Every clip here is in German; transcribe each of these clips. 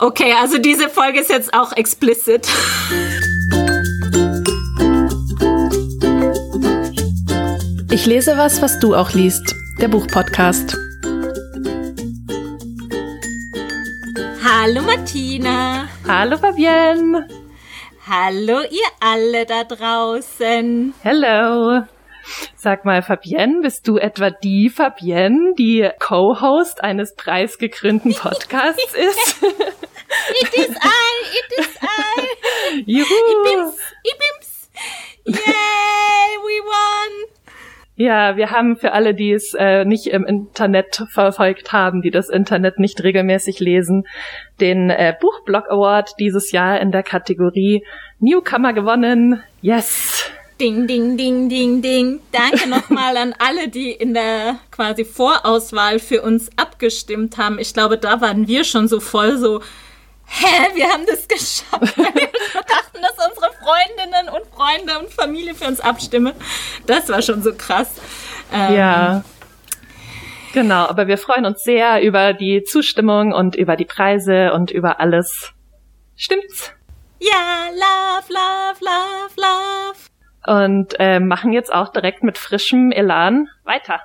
Okay, also diese Folge ist jetzt auch explicit. Ich lese was, was du auch liest. Der Buchpodcast. Hallo Martina. Hallo Fabienne. Hallo ihr alle da draußen. Hello. Sag mal, Fabienne, bist du etwa die Fabienne, die Co-Host eines preisgekrönten Podcasts ist? it is I, it is I. Juhu. Ibims, ibims. Yay, we won. Ja, wir haben für alle, die es äh, nicht im Internet verfolgt haben, die das Internet nicht regelmäßig lesen, den äh, Buchblog Award dieses Jahr in der Kategorie Newcomer gewonnen. Yes! Ding, ding, ding, ding, ding. Danke nochmal an alle, die in der quasi Vorauswahl für uns abgestimmt haben. Ich glaube, da waren wir schon so voll so, hä, wir haben das geschafft. Weil wir dachten, dass unsere Freundinnen und Freunde und Familie für uns abstimmen. Das war schon so krass. Ähm, ja. Genau, aber wir freuen uns sehr über die Zustimmung und über die Preise und über alles. Stimmt's? Ja, love, love, love, love und äh, machen jetzt auch direkt mit frischem Elan weiter.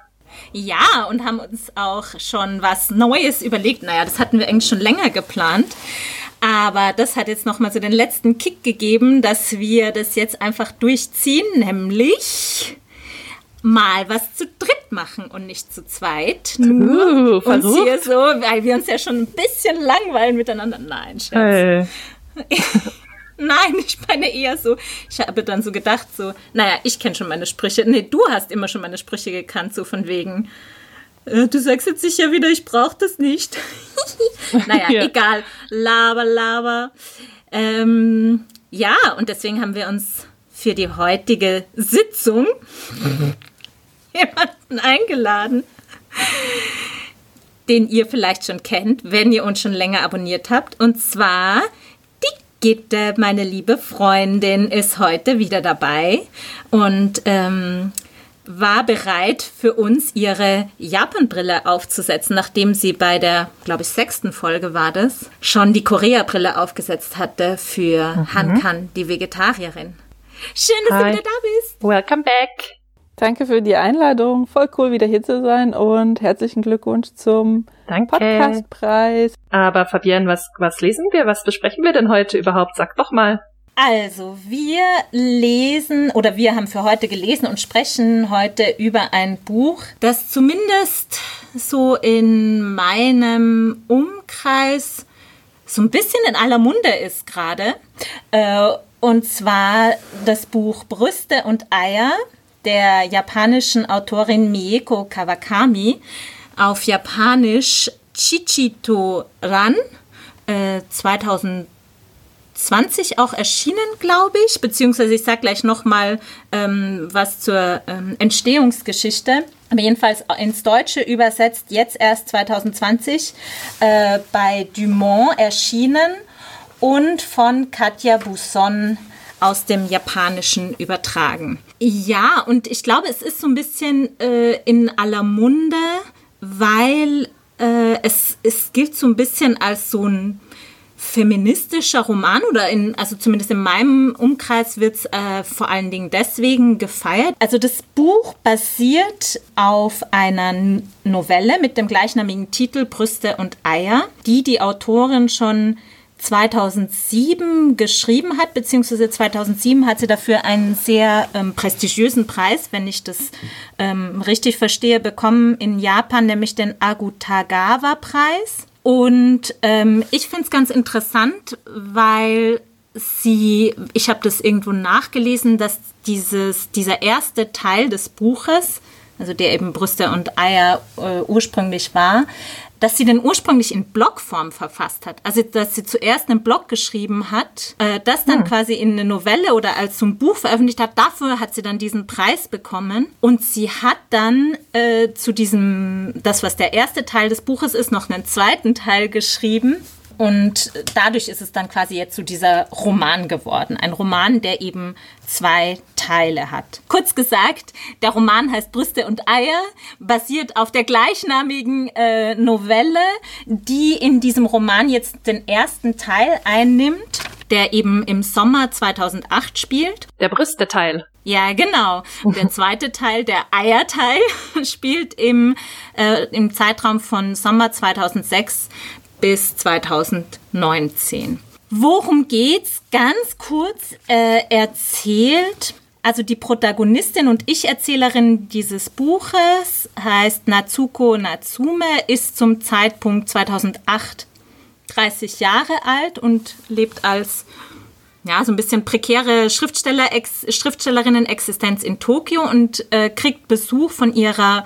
Ja, und haben uns auch schon was Neues überlegt. Naja, das hatten wir eigentlich schon länger geplant. Aber das hat jetzt nochmal so den letzten Kick gegeben, dass wir das jetzt einfach durchziehen, nämlich mal was zu dritt machen und nicht zu zweit. Nur uh, uns hier so, weil wir uns ja schon ein bisschen langweilen miteinander. Nein, Scherz. Hey. Nein, ich meine eher so, ich habe dann so gedacht, so, naja, ich kenne schon meine Sprüche. Nee, du hast immer schon meine Sprüche gekannt, so von wegen, äh, du sagst jetzt sicher wieder, ich brauche das nicht. naja, ja. egal. Laber, laber. Ähm, ja, und deswegen haben wir uns für die heutige Sitzung jemanden eingeladen, den ihr vielleicht schon kennt, wenn ihr uns schon länger abonniert habt. Und zwar Gitte, meine liebe Freundin, ist heute wieder dabei und ähm, war bereit für uns ihre Japan-Brille aufzusetzen, nachdem sie bei der, glaube ich, sechsten Folge war das, schon die Korea-Brille aufgesetzt hatte für mhm. Hankan, die Vegetarierin. Schön, dass Hi. du wieder da bist. Welcome back. Danke für die Einladung. Voll cool, wieder hier zu sein und herzlichen Glückwunsch zum Danke. Podcastpreis. Aber Fabienne, was, was lesen wir? Was besprechen wir denn heute überhaupt? Sag doch mal. Also, wir lesen oder wir haben für heute gelesen und sprechen heute über ein Buch, das zumindest so in meinem Umkreis so ein bisschen in aller Munde ist gerade. Äh, und zwar das Buch Brüste und Eier der japanischen Autorin Mieko Kawakami, auf Japanisch Chichito Ran, äh, 2020 auch erschienen, glaube ich, beziehungsweise ich sage gleich nochmal ähm, was zur ähm, Entstehungsgeschichte. Aber jedenfalls ins Deutsche übersetzt, jetzt erst 2020 äh, bei Dumont erschienen und von Katja Busson aus dem Japanischen übertragen. Ja, und ich glaube, es ist so ein bisschen äh, in aller Munde, weil äh, es, es gilt so ein bisschen als so ein feministischer Roman oder in, also zumindest in meinem Umkreis wird es äh, vor allen Dingen deswegen gefeiert. Also das Buch basiert auf einer Novelle mit dem gleichnamigen Titel Brüste und Eier, die die Autorin schon 2007 geschrieben hat, beziehungsweise 2007 hat sie dafür einen sehr ähm, prestigiösen Preis, wenn ich das ähm, richtig verstehe, bekommen in Japan, nämlich den Agutagawa-Preis. Und ähm, ich finde es ganz interessant, weil sie, ich habe das irgendwo nachgelesen, dass dieses, dieser erste Teil des Buches, also der eben Brüste und Eier äh, ursprünglich war, dass sie den ursprünglich in Blogform verfasst hat. Also, dass sie zuerst einen Blog geschrieben hat, äh, das dann hm. quasi in eine Novelle oder als so ein Buch veröffentlicht hat. Dafür hat sie dann diesen Preis bekommen. Und sie hat dann äh, zu diesem, das was der erste Teil des Buches ist, noch einen zweiten Teil geschrieben. Und dadurch ist es dann quasi jetzt zu so dieser Roman geworden. Ein Roman, der eben zwei Teile hat. Kurz gesagt, der Roman heißt Brüste und Eier, basiert auf der gleichnamigen äh, Novelle, die in diesem Roman jetzt den ersten Teil einnimmt der eben im Sommer 2008 spielt. Der Brüste-Teil. Ja, genau. Und der zweite Teil, der Eierteil, spielt im, äh, im Zeitraum von Sommer 2006 bis 2019. Worum geht's? Ganz kurz äh, erzählt. Also die Protagonistin und Ich-Erzählerin dieses Buches heißt Natsuko Natsume, ist zum Zeitpunkt 2008 30 Jahre alt und lebt als ja, so ein bisschen prekäre Schriftsteller, Ex, Schriftstellerinnen-Existenz in Tokio und äh, kriegt Besuch von ihrer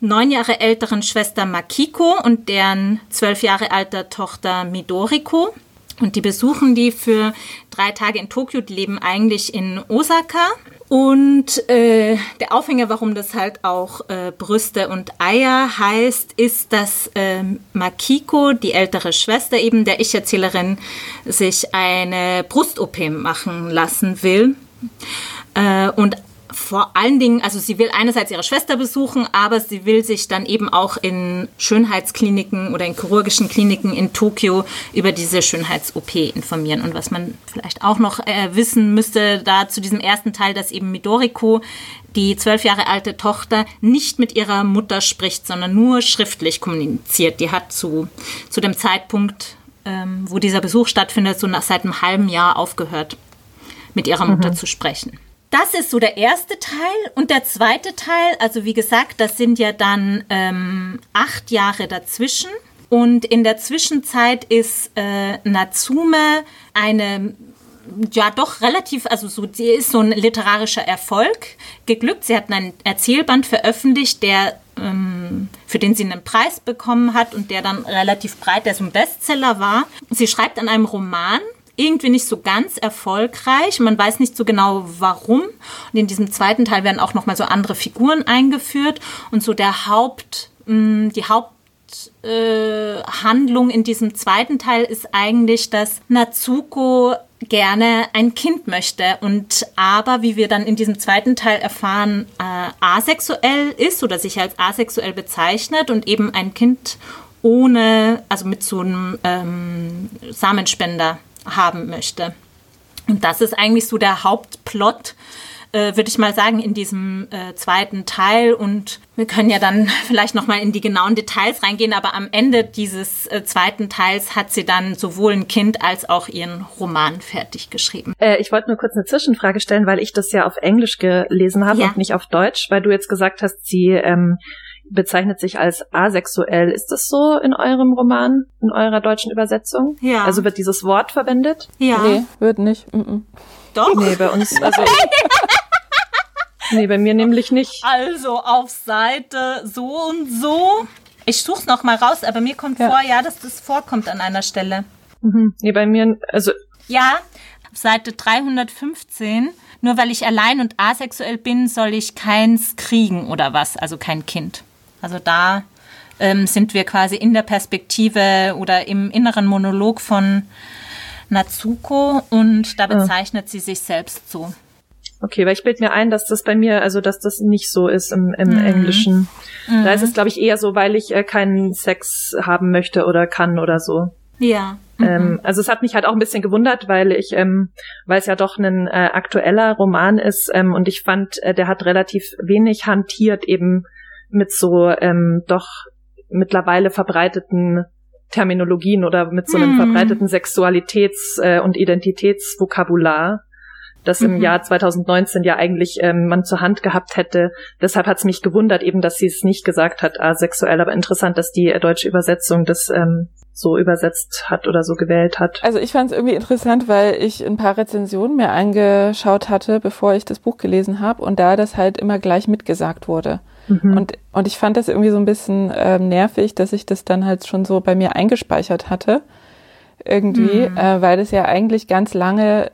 neun Jahre älteren Schwester Makiko und deren zwölf Jahre alter Tochter Midoriko. Und die besuchen die für drei Tage in Tokio. Die leben eigentlich in Osaka. Und äh, der Aufhänger, warum das halt auch äh, Brüste und Eier heißt, ist, dass äh, Makiko, die ältere Schwester eben der Ich-Erzählerin, sich eine Brust-OP machen lassen will. Äh, und vor allen Dingen, also sie will einerseits ihre Schwester besuchen, aber sie will sich dann eben auch in Schönheitskliniken oder in chirurgischen Kliniken in Tokio über diese Schönheits-OP informieren. Und was man vielleicht auch noch äh, wissen müsste, da zu diesem ersten Teil, dass eben Midoriko, die zwölf Jahre alte Tochter, nicht mit ihrer Mutter spricht, sondern nur schriftlich kommuniziert. Die hat zu, zu dem Zeitpunkt, ähm, wo dieser Besuch stattfindet, so nach seit einem halben Jahr aufgehört, mit ihrer Mutter mhm. zu sprechen. Das ist so der erste Teil. Und der zweite Teil, also wie gesagt, das sind ja dann ähm, acht Jahre dazwischen. Und in der Zwischenzeit ist äh, Natsume eine ja doch relativ, also so, sie ist so ein literarischer Erfolg geglückt. Sie hat einen Erzählband veröffentlicht, der ähm, für den sie einen Preis bekommen hat und der dann relativ breit, der so ein Bestseller war. Sie schreibt an einem Roman irgendwie nicht so ganz erfolgreich. Man weiß nicht so genau warum. Und in diesem zweiten Teil werden auch noch mal so andere Figuren eingeführt und so der Haupt, mh, die Haupthandlung äh, in diesem zweiten Teil ist eigentlich, dass Natsuko gerne ein Kind möchte und aber, wie wir dann in diesem zweiten Teil erfahren, äh, asexuell ist oder sich als asexuell bezeichnet und eben ein Kind ohne, also mit so einem ähm, Samenspender haben möchte. Und das ist eigentlich so der Hauptplot, äh, würde ich mal sagen, in diesem äh, zweiten Teil. Und wir können ja dann vielleicht nochmal in die genauen Details reingehen, aber am Ende dieses äh, zweiten Teils hat sie dann sowohl ein Kind als auch ihren Roman fertig geschrieben. Äh, ich wollte nur kurz eine Zwischenfrage stellen, weil ich das ja auf Englisch gelesen habe ja. und nicht auf Deutsch, weil du jetzt gesagt hast, sie ähm, bezeichnet sich als asexuell. Ist das so in eurem Roman, in eurer deutschen Übersetzung? Ja. Also wird dieses Wort verwendet? Ja. Nee, wird nicht. Mm -mm. Doch. Nee, bei uns, also. nee, bei mir nämlich nicht. Also auf Seite so und so. Ich such's noch mal raus, aber mir kommt ja. vor, ja, dass das vorkommt an einer Stelle. Mhm. Nee, bei mir, also. Ja, auf Seite 315 nur weil ich allein und asexuell bin, soll ich keins kriegen oder was, also kein Kind. Also da ähm, sind wir quasi in der Perspektive oder im inneren Monolog von Natsuko und da ah. bezeichnet ah. sie sich selbst so. Okay, weil ich bild mir ein, dass das bei mir, also dass das nicht so ist im, im mhm. Englischen. Mhm. Da ist es, glaube ich, eher so, weil ich äh, keinen Sex haben möchte oder kann oder so. Ja. Ähm, mhm. also es hat mich halt auch ein bisschen gewundert, weil ich, ähm, weil es ja doch ein äh, aktueller Roman ist ähm, und ich fand, äh, der hat relativ wenig hantiert eben mit so ähm, doch mittlerweile verbreiteten Terminologien oder mit so einem hm. verbreiteten Sexualitäts- äh, und Identitätsvokabular, das mhm. im Jahr 2019 ja eigentlich ähm, man zur Hand gehabt hätte. Deshalb hat es mich gewundert, eben, dass sie es nicht gesagt hat, asexuell. Aber interessant, dass die deutsche Übersetzung das ähm, so übersetzt hat oder so gewählt hat. Also ich fand es irgendwie interessant, weil ich ein paar Rezensionen mir angeschaut hatte, bevor ich das Buch gelesen habe und da das halt immer gleich mitgesagt wurde. Mhm. Und, und ich fand das irgendwie so ein bisschen äh, nervig, dass ich das dann halt schon so bei mir eingespeichert hatte. Irgendwie, mhm. äh, weil das ja eigentlich ganz lange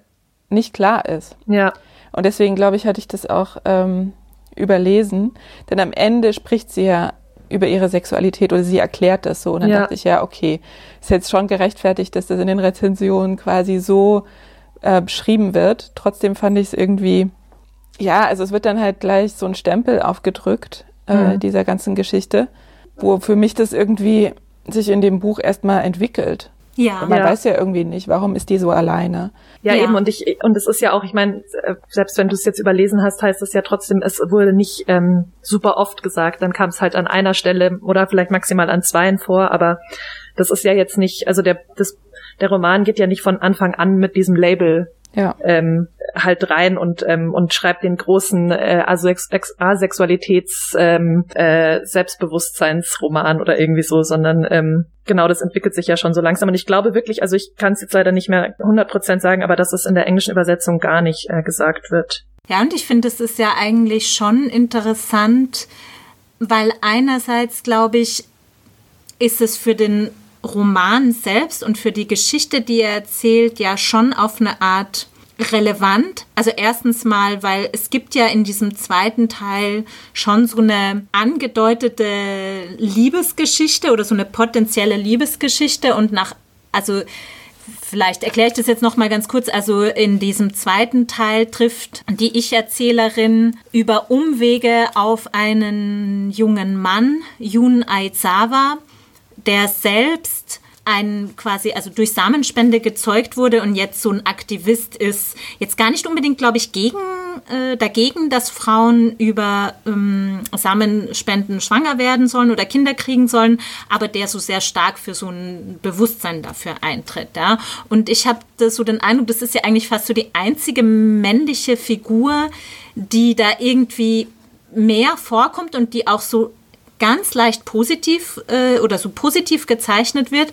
nicht klar ist. Ja. Und deswegen glaube ich, hatte ich das auch ähm, überlesen. Denn am Ende spricht sie ja über ihre Sexualität oder sie erklärt das so. Und dann ja. dachte ich, ja, okay, ist jetzt schon gerechtfertigt, dass das in den Rezensionen quasi so äh, beschrieben wird. Trotzdem fand ich es irgendwie, ja, also es wird dann halt gleich so ein Stempel aufgedrückt, äh, mhm. dieser ganzen Geschichte, wo für mich das irgendwie sich in dem Buch erstmal entwickelt. Ja. Und man ja. weiß ja irgendwie nicht, warum ist die so alleine. Ja, ja, eben, und ich, und es ist ja auch, ich meine, äh, selbst wenn du es jetzt überlesen hast, heißt es ja trotzdem, es wurde nicht ähm, super oft gesagt, dann kam es halt an einer Stelle oder vielleicht maximal an zweien vor, aber das ist ja jetzt nicht, also der, das, der Roman geht ja nicht von Anfang an mit diesem Label ja. ähm, halt rein und ähm, und schreibt den großen äh, Asex Asexualitäts ähm, äh, Selbstbewusstseinsroman oder irgendwie so, sondern ähm, genau das entwickelt sich ja schon so langsam und ich glaube wirklich, also ich kann es jetzt leider nicht mehr 100% sagen, aber dass es in der englischen Übersetzung gar nicht äh, gesagt wird. Ja, und ich finde, es ist ja eigentlich schon interessant, weil einerseits glaube ich, ist es für den Roman selbst und für die Geschichte, die er erzählt, ja schon auf eine Art relevant. Also erstens mal, weil es gibt ja in diesem zweiten Teil schon so eine angedeutete Liebesgeschichte oder so eine potenzielle Liebesgeschichte und nach, also Vielleicht erkläre ich das jetzt noch mal ganz kurz. Also in diesem zweiten Teil trifft die Ich-Erzählerin über Umwege auf einen jungen Mann, Jun Aizawa, der selbst ein quasi, also durch Samenspende gezeugt wurde und jetzt so ein Aktivist ist, jetzt gar nicht unbedingt, glaube ich, gegen, äh, dagegen, dass Frauen über ähm, Samenspenden schwanger werden sollen oder Kinder kriegen sollen, aber der so sehr stark für so ein Bewusstsein dafür eintritt. Ja? Und ich habe so den Eindruck, das ist ja eigentlich fast so die einzige männliche Figur, die da irgendwie mehr vorkommt und die auch so ganz leicht positiv äh, oder so positiv gezeichnet wird.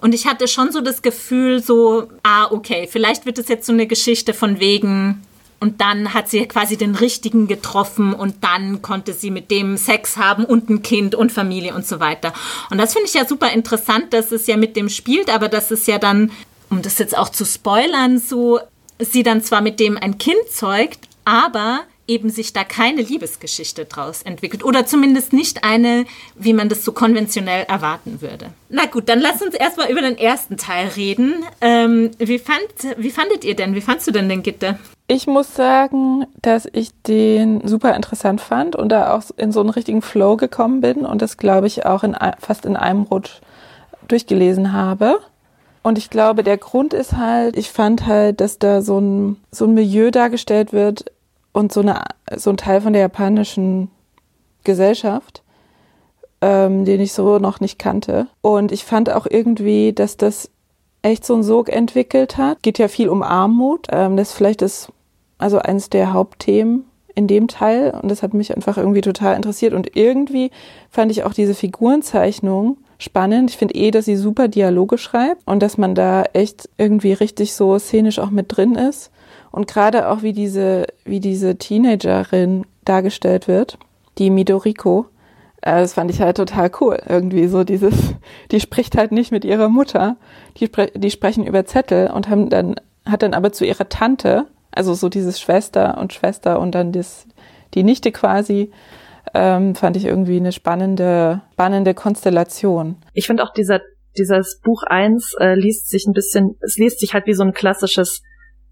Und ich hatte schon so das Gefühl, so, ah, okay, vielleicht wird es jetzt so eine Geschichte von wegen, und dann hat sie quasi den richtigen getroffen und dann konnte sie mit dem Sex haben und ein Kind und Familie und so weiter. Und das finde ich ja super interessant, dass es ja mit dem spielt, aber dass es ja dann, um das jetzt auch zu spoilern, so sie dann zwar mit dem ein Kind zeugt, aber eben sich da keine Liebesgeschichte draus entwickelt oder zumindest nicht eine, wie man das so konventionell erwarten würde. Na gut, dann lass uns erstmal über den ersten Teil reden. Ähm, wie, fand, wie fandet ihr denn, wie fandst du denn den Gitte? Ich muss sagen, dass ich den super interessant fand und da auch in so einen richtigen Flow gekommen bin und das, glaube ich, auch in, fast in einem Rutsch durchgelesen habe. Und ich glaube, der Grund ist halt, ich fand halt, dass da so ein, so ein Milieu dargestellt wird, und so, eine, so ein Teil von der japanischen Gesellschaft, ähm, den ich so noch nicht kannte. Und ich fand auch irgendwie, dass das echt so einen Sog entwickelt hat. Geht ja viel um Armut. Ähm, das vielleicht ist also eines der Hauptthemen in dem Teil. Und das hat mich einfach irgendwie total interessiert. Und irgendwie fand ich auch diese Figurenzeichnung spannend. Ich finde eh, dass sie super Dialoge schreibt und dass man da echt irgendwie richtig so szenisch auch mit drin ist. Und gerade auch wie diese, wie diese Teenagerin dargestellt wird, die Midoriko, äh, das fand ich halt total cool. Irgendwie so dieses, die spricht halt nicht mit ihrer Mutter, die, spre die sprechen über Zettel und haben dann, hat dann aber zu ihrer Tante, also so dieses Schwester und Schwester und dann das, die Nichte quasi, ähm, fand ich irgendwie eine spannende, spannende Konstellation. Ich finde auch dieser, dieses Buch eins äh, liest sich ein bisschen, es liest sich halt wie so ein klassisches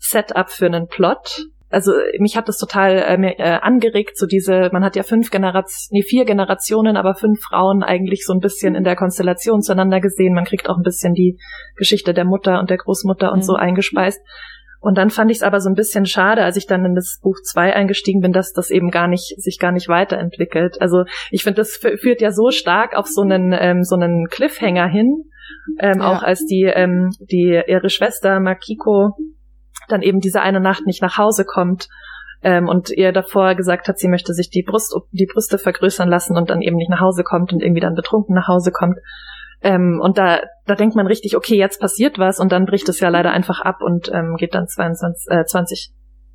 Setup für einen Plot. Also mich hat das total äh, äh, angeregt, so diese, man hat ja fünf Generationen, nee, vier Generationen, aber fünf Frauen eigentlich so ein bisschen in der Konstellation zueinander gesehen. Man kriegt auch ein bisschen die Geschichte der Mutter und der Großmutter und mhm. so eingespeist. Und dann fand ich es aber so ein bisschen schade, als ich dann in das Buch zwei eingestiegen bin, dass das eben gar nicht, sich gar nicht weiterentwickelt. Also ich finde, das führt ja so stark auf so einen, ähm, so einen Cliffhanger hin. Ähm, ja. Auch als die, ähm, die, ihre Schwester Makiko dann eben diese eine Nacht nicht nach Hause kommt ähm, und ihr davor gesagt hat, sie möchte sich die Brust, die Brüste vergrößern lassen und dann eben nicht nach Hause kommt und irgendwie dann betrunken nach Hause kommt. Ähm, und da, da denkt man richtig, okay, jetzt passiert was und dann bricht es ja leider einfach ab und ähm, geht dann 22, äh, 20,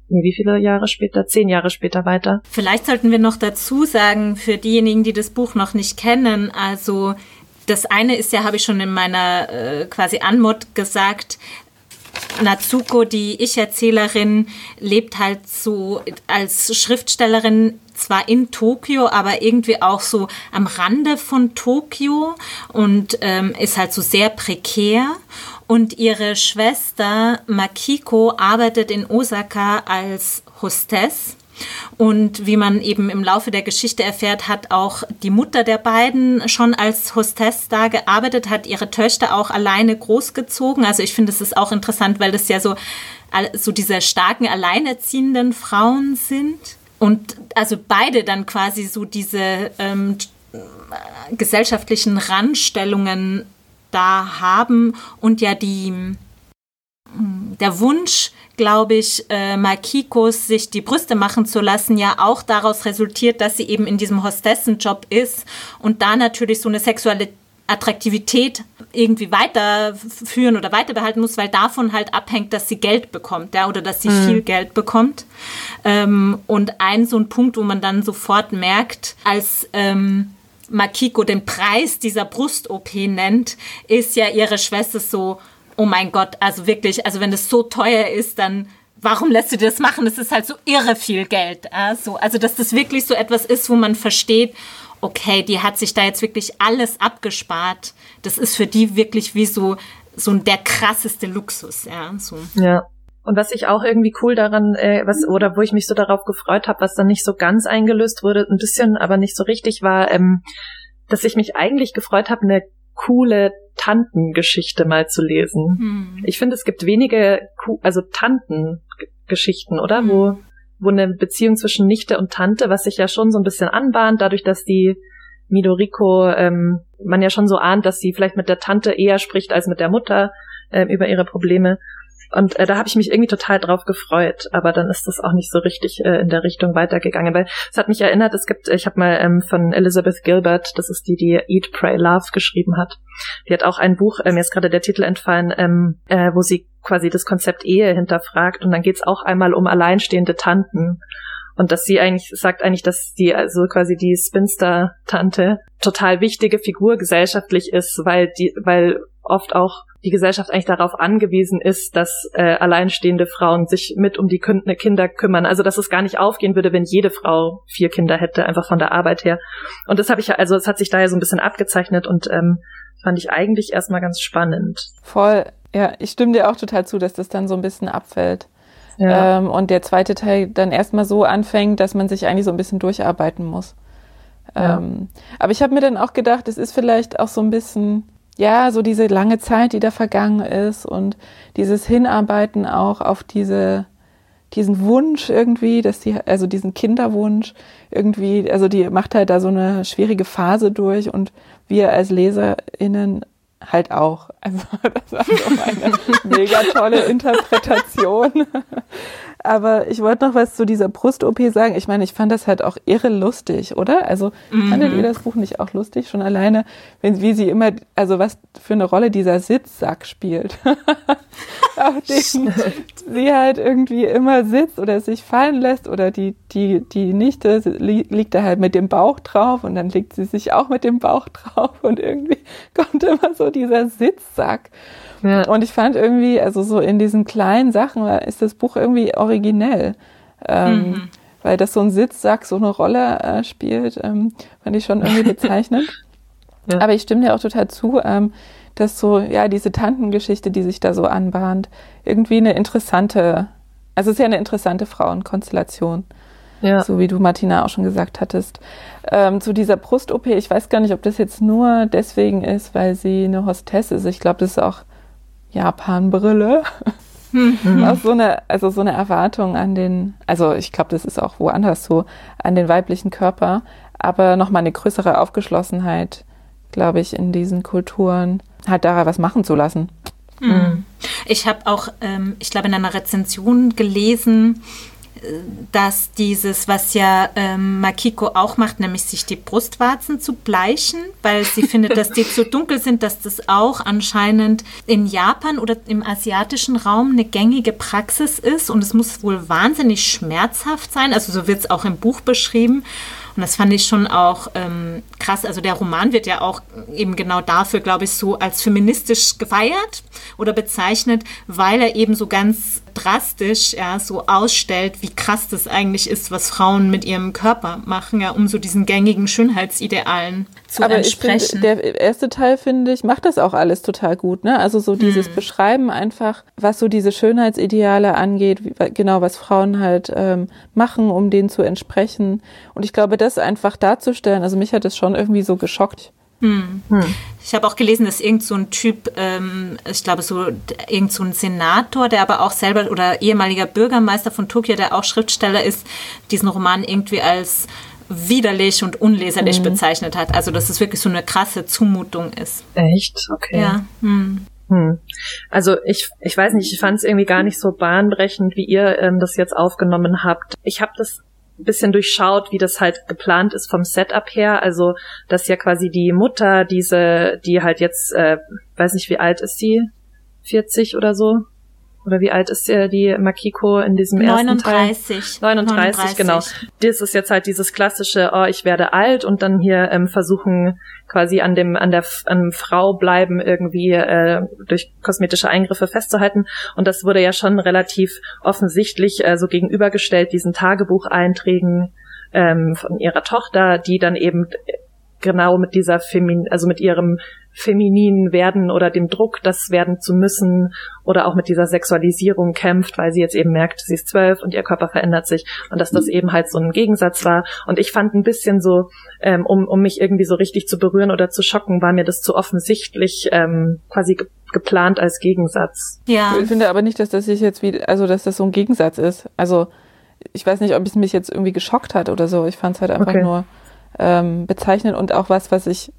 nee, wie viele Jahre später? Zehn Jahre später weiter. Vielleicht sollten wir noch dazu sagen, für diejenigen, die das Buch noch nicht kennen, also das eine ist ja, habe ich schon in meiner äh, quasi Anmod gesagt, Natsuko, die Ich-Erzählerin, lebt halt so als Schriftstellerin zwar in Tokio, aber irgendwie auch so am Rande von Tokio und ähm, ist halt so sehr prekär. Und ihre Schwester Makiko arbeitet in Osaka als Hostess und wie man eben im Laufe der Geschichte erfährt, hat auch die Mutter der beiden schon als Hostess da gearbeitet, hat ihre Töchter auch alleine großgezogen. Also ich finde, es ist auch interessant, weil das ja so, so diese starken, alleinerziehenden Frauen sind. Und also beide dann quasi so diese ähm, gesellschaftlichen Randstellungen da haben und ja die der Wunsch, glaube ich, äh, Makikos sich die Brüste machen zu lassen, ja auch daraus resultiert, dass sie eben in diesem Hostessenjob ist und da natürlich so eine sexuelle Attraktivität irgendwie weiterführen oder weiterbehalten muss, weil davon halt abhängt, dass sie Geld bekommt, ja, oder dass sie mhm. viel Geld bekommt. Ähm, und ein so ein Punkt, wo man dann sofort merkt, als ähm, Makiko den Preis dieser Brust-OP nennt, ist ja ihre Schwester so, oh mein Gott, also wirklich, also wenn es so teuer ist, dann warum lässt du das machen? Das ist halt so irre viel Geld. Also, also dass das wirklich so etwas ist, wo man versteht, okay, die hat sich da jetzt wirklich alles abgespart. Das ist für die wirklich wie so, so der krasseste Luxus. Ja, so. ja. Und was ich auch irgendwie cool daran, äh, was oder wo ich mich so darauf gefreut habe, was dann nicht so ganz eingelöst wurde, ein bisschen, aber nicht so richtig war, ähm, dass ich mich eigentlich gefreut habe, eine coole Tantengeschichte mal zu lesen. Hm. Ich finde, es gibt wenige, also Tantengeschichten, oder? Hm. Wo, wo eine Beziehung zwischen Nichte und Tante, was sich ja schon so ein bisschen anbahnt, dadurch, dass die Midoriko, ähm, man ja schon so ahnt, dass sie vielleicht mit der Tante eher spricht als mit der Mutter ähm, über ihre Probleme. Und äh, da habe ich mich irgendwie total drauf gefreut, aber dann ist das auch nicht so richtig äh, in der Richtung weitergegangen. Weil es hat mich erinnert, es gibt, ich habe mal ähm, von Elizabeth Gilbert, das ist die, die Eat, Pray, Love geschrieben hat. Die hat auch ein Buch, äh, mir ist gerade der Titel entfallen, ähm, äh, wo sie quasi das Konzept Ehe hinterfragt und dann geht's auch einmal um alleinstehende Tanten. Und dass sie eigentlich sagt eigentlich, dass die also quasi die Spinster-Tante total wichtige Figur gesellschaftlich ist, weil die, weil oft auch die Gesellschaft eigentlich darauf angewiesen ist, dass äh, alleinstehende Frauen sich mit um die Kinder kümmern. Also dass es gar nicht aufgehen würde, wenn jede Frau vier Kinder hätte, einfach von der Arbeit her. Und das habe ich also es hat sich daher so ein bisschen abgezeichnet und ähm, fand ich eigentlich erstmal ganz spannend. Voll, ja, ich stimme dir auch total zu, dass das dann so ein bisschen abfällt. Ja. Ähm, und der zweite Teil dann erstmal so anfängt, dass man sich eigentlich so ein bisschen durcharbeiten muss. Ja. Ähm, aber ich habe mir dann auch gedacht, es ist vielleicht auch so ein bisschen ja, so diese lange Zeit, die da vergangen ist und dieses Hinarbeiten auch auf diese, diesen Wunsch irgendwie, dass die, also diesen Kinderwunsch irgendwie, also die macht halt da so eine schwierige Phase durch und wir als LeserInnen halt auch. Also das war so eine mega tolle Interpretation. Aber ich wollte noch was zu dieser Brust-OP sagen. Ich meine, ich fand das halt auch irre lustig, oder? Also mhm. fandet ihr das Buch nicht auch lustig? Schon alleine, wenn, wie sie immer, also was für eine Rolle dieser Sitzsack spielt. Auf dem sie halt irgendwie immer sitzt oder sich fallen lässt oder die, die, die Nichte liegt da halt mit dem Bauch drauf und dann legt sie sich auch mit dem Bauch drauf und irgendwie kommt immer so dieser Sitzsack. Ja. Und ich fand irgendwie, also so in diesen kleinen Sachen ist das Buch irgendwie originell. Ähm, mhm. Weil das so ein Sitzsack so eine Rolle äh, spielt, ähm, fand ich schon irgendwie bezeichnend. ja. Aber ich stimme dir auch total zu, ähm, dass so, ja, diese Tantengeschichte, die sich da so anbahnt, irgendwie eine interessante, also es ist ja eine interessante Frauenkonstellation. Ja. So wie du, Martina, auch schon gesagt hattest. Ähm, zu dieser Brust-OP, ich weiß gar nicht, ob das jetzt nur deswegen ist, weil sie eine Hostess ist. Ich glaube, das ist auch Japan-Brille. Mhm. Auch so eine, also so eine Erwartung an den, also ich glaube, das ist auch woanders so, an den weiblichen Körper, aber nochmal eine größere Aufgeschlossenheit, glaube ich, in diesen Kulturen, halt daran was machen zu lassen. Mhm. Ich habe auch, ähm, ich glaube, in einer Rezension gelesen, dass dieses, was ja ähm, Makiko auch macht, nämlich sich die Brustwarzen zu bleichen, weil sie findet, dass die zu dunkel sind, dass das auch anscheinend in Japan oder im asiatischen Raum eine gängige Praxis ist und es muss wohl wahnsinnig schmerzhaft sein. Also so wird es auch im Buch beschrieben. Und das fand ich schon auch ähm, krass. Also der Roman wird ja auch eben genau dafür, glaube ich, so als feministisch gefeiert oder bezeichnet, weil er eben so ganz drastisch ja, so ausstellt, wie krass das eigentlich ist, was Frauen mit ihrem Körper machen, ja, um so diesen gängigen Schönheitsidealen zu Aber entsprechen. Find, der erste Teil, finde ich, macht das auch alles total gut. Ne? Also so dieses hm. Beschreiben einfach, was so diese Schönheitsideale angeht, wie, genau was Frauen halt ähm, machen, um denen zu entsprechen. Und ich glaube, das einfach darzustellen, also mich hat das schon irgendwie so geschockt. Hm. Hm. Ich habe auch gelesen, dass irgend so ein Typ, ähm, ich glaube so irgend so ein Senator, der aber auch selber oder ehemaliger Bürgermeister von Tokio, der auch Schriftsteller ist, diesen Roman irgendwie als widerlich und unleserlich mhm. bezeichnet hat. Also dass es wirklich so eine krasse Zumutung ist. Echt? Okay. Ja. Hm. Hm. Also ich, ich weiß nicht, ich fand es irgendwie gar nicht so bahnbrechend, wie ihr ähm, das jetzt aufgenommen habt. Ich habe das ein bisschen durchschaut, wie das halt geplant ist vom Setup her. Also, dass ja quasi die Mutter, diese, die halt jetzt, äh, weiß nicht, wie alt ist sie? 40 oder so? Oder wie alt ist die Makiko in diesem 39. ersten Teil? 39. 39, genau. Das ist jetzt halt dieses klassische, oh, ich werde alt und dann hier ähm, versuchen quasi an dem an der an Frau bleiben irgendwie äh, durch kosmetische Eingriffe festzuhalten und das wurde ja schon relativ offensichtlich äh, so gegenübergestellt diesen Tagebucheinträgen ähm, von ihrer Tochter, die dann eben genau mit dieser Femin also mit ihrem femininen Werden oder dem Druck, das werden zu müssen oder auch mit dieser Sexualisierung kämpft, weil sie jetzt eben merkt, sie ist zwölf und ihr Körper verändert sich und dass das mhm. eben halt so ein Gegensatz war. Und ich fand ein bisschen so, ähm, um, um mich irgendwie so richtig zu berühren oder zu schocken, war mir das zu offensichtlich ähm, quasi ge geplant als Gegensatz. Ja. Ich finde aber nicht, dass das sich jetzt wie, also dass das so ein Gegensatz ist. Also ich weiß nicht, ob es mich jetzt irgendwie geschockt hat oder so. Ich fand es halt einfach okay. nur ähm, bezeichnend und auch was, was ich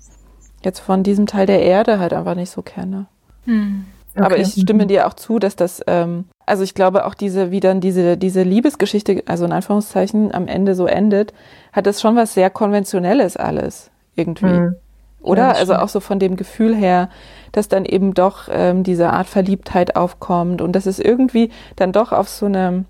jetzt von diesem Teil der Erde halt einfach nicht so kenne. Hm. Okay. Aber ich stimme dir auch zu, dass das, ähm, also ich glaube auch diese, wie dann diese, diese Liebesgeschichte, also in Anführungszeichen, am Ende so endet, hat das schon was sehr Konventionelles alles irgendwie. Hm. Oder? Ja, also auch so von dem Gefühl her, dass dann eben doch ähm, diese Art Verliebtheit aufkommt und dass es irgendwie dann doch auf so eine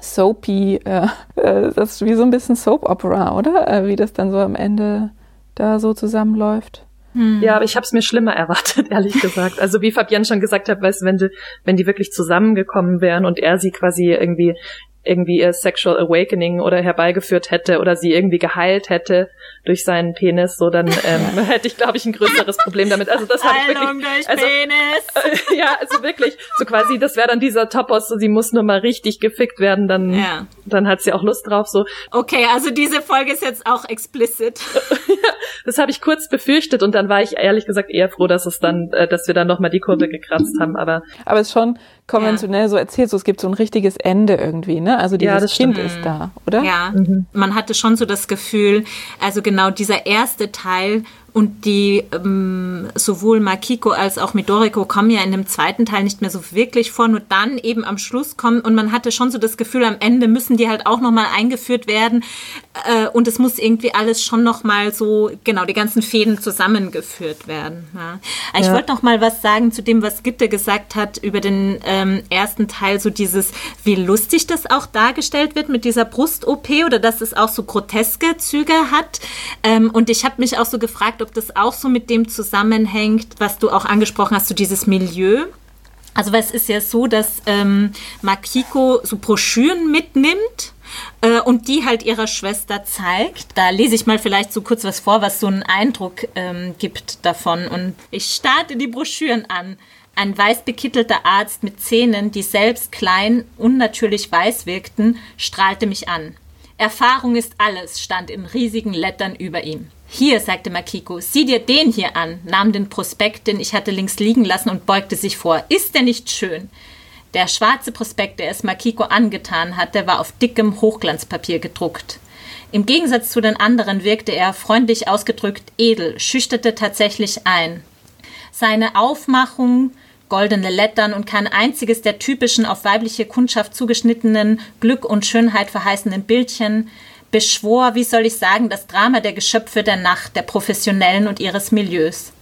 soapy, äh, äh, das ist wie so ein bisschen Soap Opera, oder? Äh, wie das dann so am Ende da so zusammenläuft. Hm. Ja, aber ich habe es mir schlimmer erwartet, ehrlich gesagt. Also wie Fabian schon gesagt hat, weißt, wenn die, wenn die wirklich zusammengekommen wären und er sie quasi irgendwie irgendwie ihr Sexual Awakening oder herbeigeführt hätte oder sie irgendwie geheilt hätte durch seinen Penis, so dann ähm, hätte ich, glaube ich, ein größeres Problem damit. Also das habe ich wirklich. Durch also, Penis. Äh, ja, also wirklich, so quasi, das wäre dann dieser Topos, so sie muss nur mal richtig gefickt werden, dann, ja. dann hat sie auch Lust drauf. So. Okay, also diese Folge ist jetzt auch explicit. das habe ich kurz befürchtet und dann war ich ehrlich gesagt eher froh, dass es dann, äh, dass wir dann nochmal die Kurve gekratzt haben. Aber, aber es ist schon konventionell ja. so erzählt, so es gibt so ein richtiges Ende irgendwie, ne? Also dieses ja, Kind stimmt. ist da, oder? Ja, mhm. man hatte schon so das Gefühl, also genau dieser erste Teil und die ähm, sowohl Makiko als auch Midoriko kommen ja in dem zweiten Teil nicht mehr so wirklich vor, nur dann eben am Schluss kommen und man hatte schon so das Gefühl, am Ende müssen die halt auch nochmal eingeführt werden äh, und es muss irgendwie alles schon nochmal so, genau, die ganzen Fäden zusammengeführt werden. Ja. Ich ja. wollte noch mal was sagen zu dem, was Gitte gesagt hat über den ähm, ersten Teil, so dieses, wie lustig das auch dargestellt wird mit dieser Brust-OP oder dass es auch so groteske Züge hat ähm, und ich habe mich auch so gefragt, ob das auch so mit dem zusammenhängt, was du auch angesprochen hast, so dieses Milieu. Also weil es ist ja so, dass ähm, Makiko so Broschüren mitnimmt äh, und die halt ihrer Schwester zeigt. Da lese ich mal vielleicht so kurz was vor, was so einen Eindruck ähm, gibt davon. Und ich starte die Broschüren an. Ein weiß bekittelter Arzt mit Zähnen, die selbst klein, unnatürlich weiß wirkten, strahlte mich an. Erfahrung ist alles, stand in riesigen Lettern über ihm. Hier, sagte Makiko, sieh dir den hier an, nahm den Prospekt, den ich hatte links liegen lassen und beugte sich vor. Ist der nicht schön? Der schwarze Prospekt, der es Makiko angetan hatte, war auf dickem Hochglanzpapier gedruckt. Im Gegensatz zu den anderen wirkte er, freundlich ausgedrückt, edel, schüchterte tatsächlich ein. Seine Aufmachung, goldene Lettern und kein einziges der typischen auf weibliche Kundschaft zugeschnittenen, Glück und Schönheit verheißenden Bildchen beschwor, wie soll ich sagen, das Drama der Geschöpfe der Nacht, der Professionellen und ihres Milieus.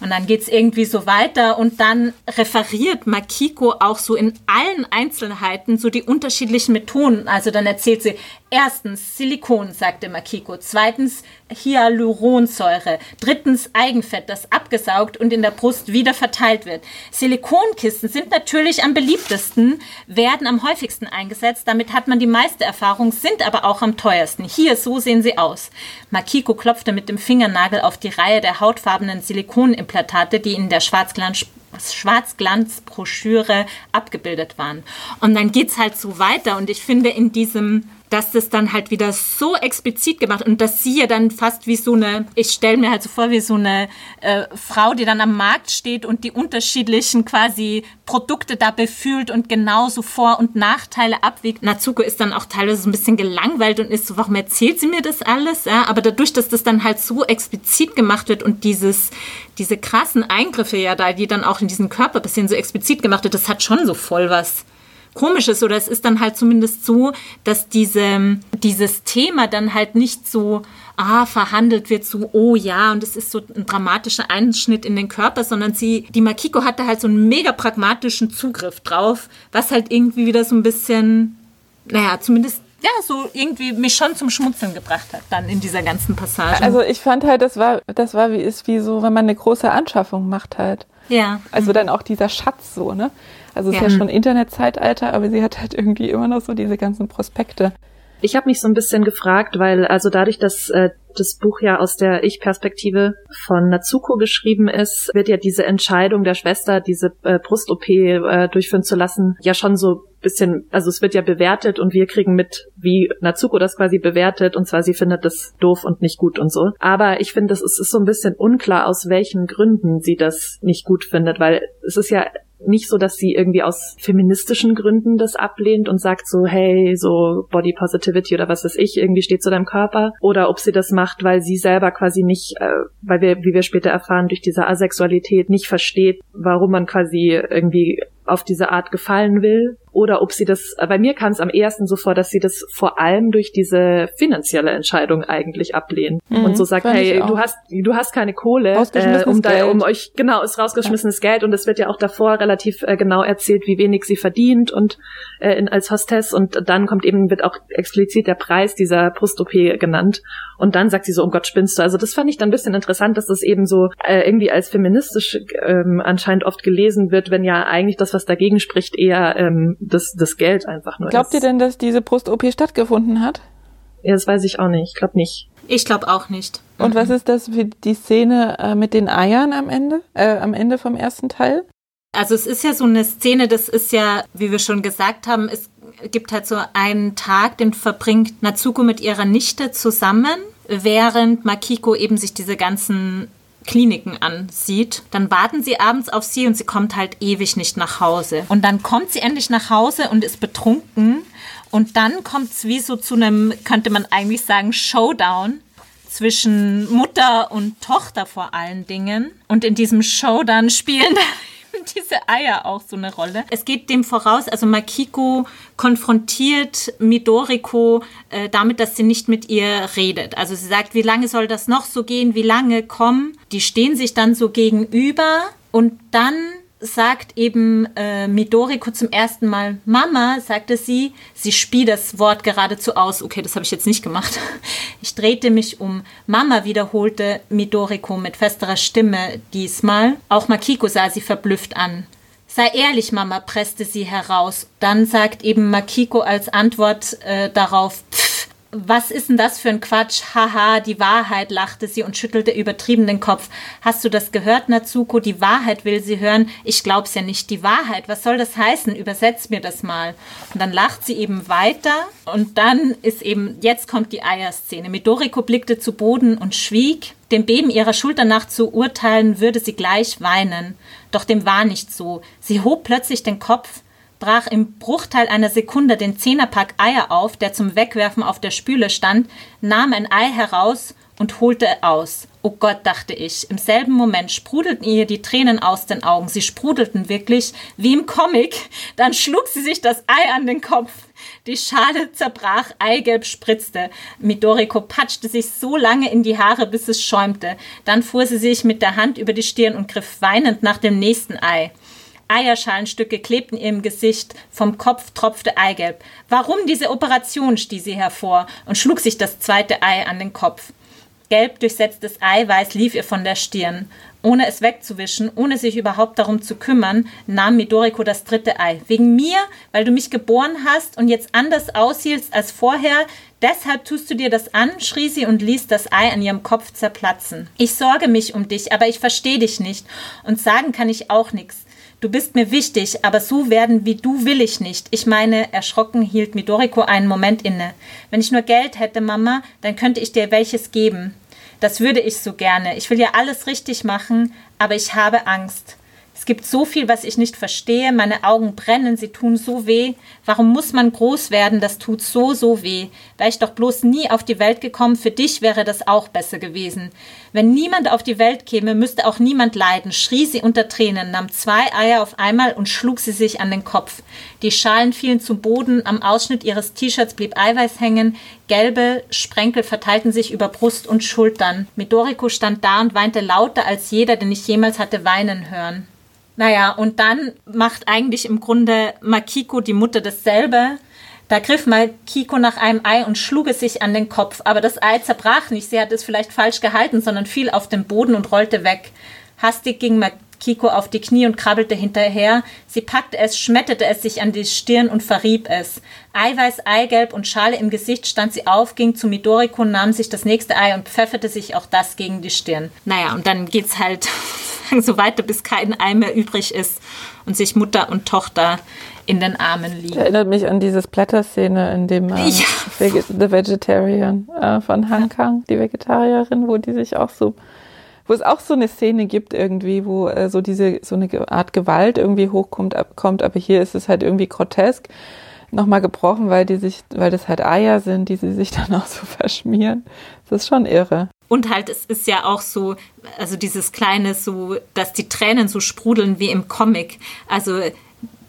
Und dann geht es irgendwie so weiter und dann referiert Makiko auch so in allen Einzelheiten so die unterschiedlichen Methoden. Also dann erzählt sie, Erstens Silikon, sagte Makiko. Zweitens Hyaluronsäure. Drittens Eigenfett, das abgesaugt und in der Brust wieder verteilt wird. Silikonkisten sind natürlich am beliebtesten, werden am häufigsten eingesetzt. Damit hat man die meiste Erfahrung, sind aber auch am teuersten. Hier, so sehen sie aus. Makiko klopfte mit dem Fingernagel auf die Reihe der hautfarbenen Silikonimplantate, die in der Schwarzglanz Schwarzglanzbroschüre abgebildet waren. Und dann geht's halt so weiter. Und ich finde, in diesem dass das dann halt wieder so explizit gemacht und dass sie ja dann fast wie so eine, ich stelle mir halt so vor, wie so eine äh, Frau, die dann am Markt steht und die unterschiedlichen quasi Produkte da befühlt und genauso Vor- und Nachteile abwiegt. Natsuko ist dann auch teilweise so ein bisschen gelangweilt und ist so, warum erzählt sie mir das alles? Ja, aber dadurch, dass das dann halt so explizit gemacht wird und dieses, diese krassen Eingriffe ja da, die dann auch in diesen Körper passieren, so explizit gemacht wird, das hat schon so voll was komisch ist oder es ist dann halt zumindest so, dass diese, dieses Thema dann halt nicht so ah, verhandelt wird, so, oh ja, und es ist so ein dramatischer Einschnitt in den Körper, sondern sie, die Makiko hatte halt so einen mega pragmatischen Zugriff drauf, was halt irgendwie wieder so ein bisschen, naja, zumindest ja, so irgendwie mich schon zum Schmunzeln gebracht hat, dann in dieser ganzen Passage. Also ich fand halt, das war, das war wie, ist wie so, wenn man eine große Anschaffung macht halt. Ja. Also dann auch dieser Schatz so, ne? Also es ja. ist ja schon Internetzeitalter, aber sie hat halt irgendwie immer noch so diese ganzen Prospekte. Ich habe mich so ein bisschen gefragt, weil also dadurch, dass äh, das Buch ja aus der Ich-Perspektive von Natsuko geschrieben ist, wird ja diese Entscheidung der Schwester, diese äh, Brust-OP äh, durchführen zu lassen, ja schon so bisschen, also es wird ja bewertet und wir kriegen mit, wie Natsuko das quasi bewertet und zwar sie findet das doof und nicht gut und so. Aber ich finde, es ist so ein bisschen unklar, aus welchen Gründen sie das nicht gut findet, weil es ist ja nicht so, dass sie irgendwie aus feministischen Gründen das ablehnt und sagt so, hey, so Body Positivity oder was weiß ich, irgendwie steht zu deinem Körper. Oder ob sie das macht, weil sie selber quasi nicht, äh, weil wir, wie wir später erfahren, durch diese Asexualität nicht versteht, warum man quasi irgendwie auf diese Art gefallen will oder ob sie das, bei mir kam es am ehesten so vor, dass sie das vor allem durch diese finanzielle Entscheidung eigentlich ablehnen. Mhm, und so sagt, hey, du hast, du hast keine Kohle, äh, um, da, um euch, genau, ist rausgeschmissenes ja. Geld. Und es wird ja auch davor relativ äh, genau erzählt, wie wenig sie verdient und äh, in, als Hostess. Und dann kommt eben, wird auch explizit der Preis dieser Brust-OP genannt. Und dann sagt sie so, um Gott spinnst du. Also das fand ich dann ein bisschen interessant, dass das eben so äh, irgendwie als feministisch ähm, anscheinend oft gelesen wird, wenn ja eigentlich das, was dagegen spricht, eher ähm, das, das Geld einfach nur Glaubt ist. ihr denn, dass diese Brust-OP stattgefunden hat? Ja, das weiß ich auch nicht. Ich glaube nicht. Ich glaube auch nicht. Und mhm. was ist das für die Szene äh, mit den Eiern am Ende? Äh, am Ende vom ersten Teil? Also es ist ja so eine Szene, das ist ja, wie wir schon gesagt haben, es gibt halt so einen Tag, den verbringt Natsuko mit ihrer Nichte zusammen, während Makiko eben sich diese ganzen Kliniken ansieht, dann warten sie abends auf sie und sie kommt halt ewig nicht nach Hause. Und dann kommt sie endlich nach Hause und ist betrunken. Und dann kommt es wie so zu einem, könnte man eigentlich sagen, Showdown zwischen Mutter und Tochter vor allen Dingen. Und in diesem Showdown spielen diese Eier auch so eine Rolle. Es geht dem voraus, also Makiko konfrontiert Midoriko äh, damit, dass sie nicht mit ihr redet. Also sie sagt, wie lange soll das noch so gehen, wie lange kommen. Die stehen sich dann so gegenüber und dann sagt eben äh, Midoriko zum ersten Mal Mama, sagte sie. Sie spie das Wort geradezu aus. Okay, das habe ich jetzt nicht gemacht. Ich drehte mich um. Mama wiederholte Midoriko mit festerer Stimme diesmal. Auch Makiko sah sie verblüfft an. Sei ehrlich, Mama, presste sie heraus. Dann sagt eben Makiko als Antwort äh, darauf, pff, was ist denn das für ein Quatsch? Haha, die Wahrheit, lachte sie und schüttelte übertrieben den Kopf. Hast du das gehört, Natsuko? Die Wahrheit will sie hören. Ich glaub's ja nicht. Die Wahrheit, was soll das heißen? Übersetz mir das mal. Und dann lacht sie eben weiter und dann ist eben, jetzt kommt die Eierszene. Midoriko blickte zu Boden und schwieg. Dem Beben ihrer Schulter nach zu urteilen, würde sie gleich weinen. Doch dem war nicht so. Sie hob plötzlich den Kopf, brach im Bruchteil einer Sekunde den Zehnerpack Eier auf, der zum Wegwerfen auf der Spüle stand, nahm ein Ei heraus und holte aus. Oh Gott, dachte ich. Im selben Moment sprudelten ihr die Tränen aus den Augen. Sie sprudelten wirklich wie im Comic. Dann schlug sie sich das Ei an den Kopf. Die Schale zerbrach, Eigelb spritzte. Midoriko patschte sich so lange in die Haare, bis es schäumte. Dann fuhr sie sich mit der Hand über die Stirn und griff weinend nach dem nächsten Ei. Eierschalenstücke klebten ihr im Gesicht, vom Kopf tropfte Eigelb. Warum diese Operation, stieß sie hervor und schlug sich das zweite Ei an den Kopf. Gelb durchsetztes Eiweiß lief ihr von der Stirn. Ohne es wegzuwischen, ohne sich überhaupt darum zu kümmern, nahm Midoriko das dritte Ei. Wegen mir, weil du mich geboren hast und jetzt anders aussiehst als vorher, deshalb tust du dir das an, schrie sie und ließ das Ei an ihrem Kopf zerplatzen. Ich sorge mich um dich, aber ich verstehe dich nicht und sagen kann ich auch nichts. Du bist mir wichtig, aber so werden wie du will ich nicht. Ich meine, erschrocken hielt Midoriko einen Moment inne. Wenn ich nur Geld hätte, Mama, dann könnte ich dir welches geben. Das würde ich so gerne. Ich will ja alles richtig machen, aber ich habe Angst. Es gibt so viel, was ich nicht verstehe. Meine Augen brennen, sie tun so weh. Warum muss man groß werden? Das tut so, so weh. Wäre ich doch bloß nie auf die Welt gekommen, für dich wäre das auch besser gewesen. Wenn niemand auf die Welt käme, müsste auch niemand leiden, schrie sie unter Tränen, nahm zwei Eier auf einmal und schlug sie sich an den Kopf. Die Schalen fielen zu Boden, am Ausschnitt ihres T-Shirts blieb Eiweiß hängen, gelbe Sprenkel verteilten sich über Brust und Schultern. Midoriko stand da und weinte lauter als jeder, den ich jemals hatte weinen hören. Naja, und dann macht eigentlich im Grunde Makiko, die Mutter, dasselbe. Da griff Makiko nach einem Ei und schlug es sich an den Kopf. Aber das Ei zerbrach nicht. Sie hat es vielleicht falsch gehalten, sondern fiel auf den Boden und rollte weg. Hastig ging Makiko auf die Knie und krabbelte hinterher. Sie packte es, schmetterte es sich an die Stirn und verrieb es. Eiweiß, Eigelb und Schale im Gesicht stand sie auf, ging zu Midoriko, nahm sich das nächste Ei und pfefferte sich auch das gegen die Stirn. Naja, und dann geht's halt so weiter, bis kein Ei mehr übrig ist und sich Mutter und Tochter in den Armen liegen. Erinnert mich an diese Splatter-Szene, in dem äh, ja. The Vegetarian äh, von Han Kang, die Vegetarierin, wo die sich auch so, wo es auch so eine Szene gibt irgendwie, wo äh, so diese so eine Art Gewalt irgendwie hochkommt, ab, kommt, aber hier ist es halt irgendwie grotesk nochmal gebrochen, weil die sich, weil das halt Eier sind, die sie sich dann auch so verschmieren. Das ist schon irre. Und halt, es ist ja auch so, also dieses kleine, so, dass die Tränen so sprudeln wie im Comic. Also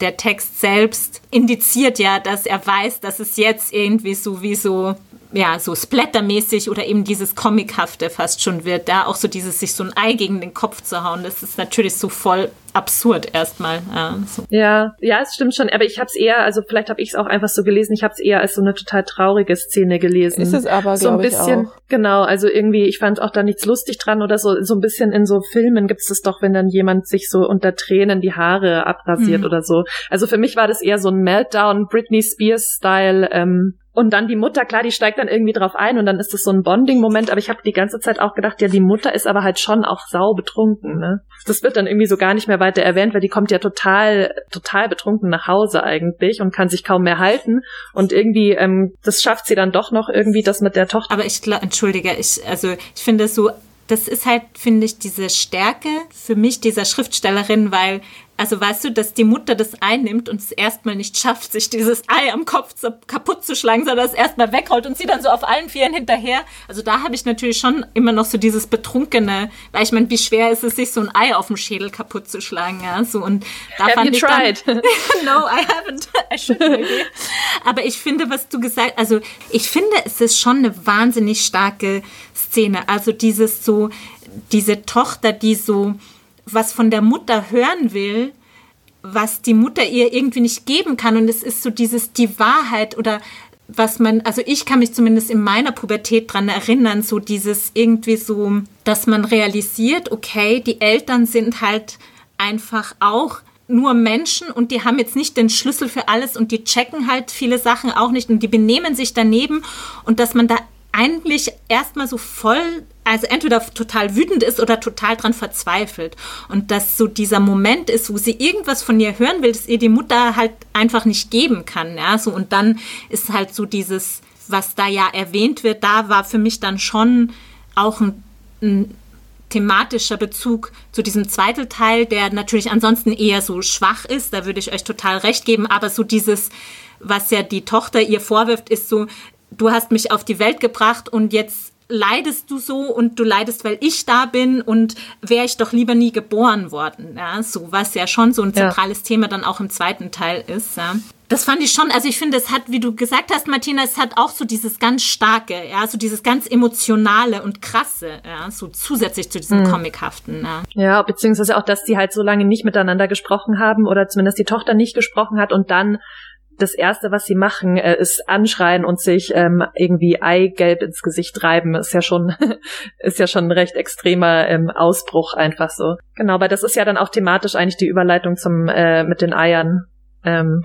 der Text selbst indiziert ja, dass er weiß, dass es jetzt irgendwie so wie so ja, so splattermäßig oder eben dieses Comichafte fast schon wird. Da auch so dieses, sich so ein Ei gegen den Kopf zu hauen, das ist natürlich so voll absurd erstmal. Ja, so. ja, ja, es stimmt schon. Aber ich habe es eher, also vielleicht habe ich es auch einfach so gelesen. Ich habe es eher als so eine total traurige Szene gelesen. Ist es aber so ein bisschen, genau. Also irgendwie, ich fand auch da nichts lustig dran oder so. So ein bisschen in so Filmen gibt es das doch, wenn dann jemand sich so unter Tränen die Haare abrasiert mhm. oder so. Also für mich war das eher so ein Meltdown, Britney Spears Style. Ähm, und dann die Mutter, klar, die steigt dann irgendwie drauf ein und dann ist das so ein Bonding-Moment, aber ich habe die ganze Zeit auch gedacht, ja, die Mutter ist aber halt schon auch sau betrunken, ne? Das wird dann irgendwie so gar nicht mehr weiter erwähnt, weil die kommt ja total, total betrunken nach Hause eigentlich und kann sich kaum mehr halten. Und irgendwie, ähm, das schafft sie dann doch noch irgendwie, das mit der Tochter. Aber ich entschuldige, ich, also ich finde so das ist halt, finde ich, diese Stärke für mich dieser Schriftstellerin, weil also weißt du, dass die Mutter das einnimmt und es erstmal nicht schafft, sich dieses Ei am Kopf zu, kaputt zu schlagen, sondern es erstmal wegrollt und sie dann so auf allen Vieren hinterher. Also da habe ich natürlich schon immer noch so dieses Betrunkene, weil ich meine, wie schwer ist es, sich so ein Ei auf dem Schädel kaputt zu schlagen, ja, so und da Have fand you ich tried? Dann, no, I haven't. I should maybe. Aber ich finde, was du gesagt, also ich finde, es ist schon eine wahnsinnig starke Szene. Also dieses so, diese Tochter, die so was von der Mutter hören will, was die Mutter ihr irgendwie nicht geben kann. Und es ist so dieses, die Wahrheit oder was man, also ich kann mich zumindest in meiner Pubertät dran erinnern, so dieses irgendwie so, dass man realisiert, okay, die Eltern sind halt einfach auch nur Menschen und die haben jetzt nicht den Schlüssel für alles und die checken halt viele Sachen auch nicht und die benehmen sich daneben und dass man da eigentlich erstmal so voll, also entweder total wütend ist oder total dran verzweifelt. Und dass so dieser Moment ist, wo sie irgendwas von ihr hören will, das ihr die Mutter halt einfach nicht geben kann. Ja, so und dann ist halt so dieses, was da ja erwähnt wird, da war für mich dann schon auch ein, ein thematischer Bezug zu diesem zweiten Teil, der natürlich ansonsten eher so schwach ist, da würde ich euch total recht geben, aber so dieses, was ja die Tochter ihr vorwirft, ist so, du hast mich auf die Welt gebracht und jetzt leidest du so und du leidest, weil ich da bin und wäre ich doch lieber nie geboren worden. Ja, so was ja schon so ein zentrales ja. Thema dann auch im zweiten Teil ist. Ja. das fand ich schon, also ich finde, es hat, wie du gesagt hast, Martina, es hat auch so dieses ganz starke, ja, so dieses ganz emotionale und krasse, ja, so zusätzlich zu diesem mhm. comichaften. Ja. ja, beziehungsweise auch, dass die halt so lange nicht miteinander gesprochen haben oder zumindest die Tochter nicht gesprochen hat und dann das erste, was sie machen, äh, ist anschreien und sich ähm, irgendwie Eigelb ins Gesicht reiben. Ist ja schon, ist ja schon ein recht extremer ähm, Ausbruch einfach so. Genau, weil das ist ja dann auch thematisch eigentlich die Überleitung zum äh, mit den Eiern. Ähm,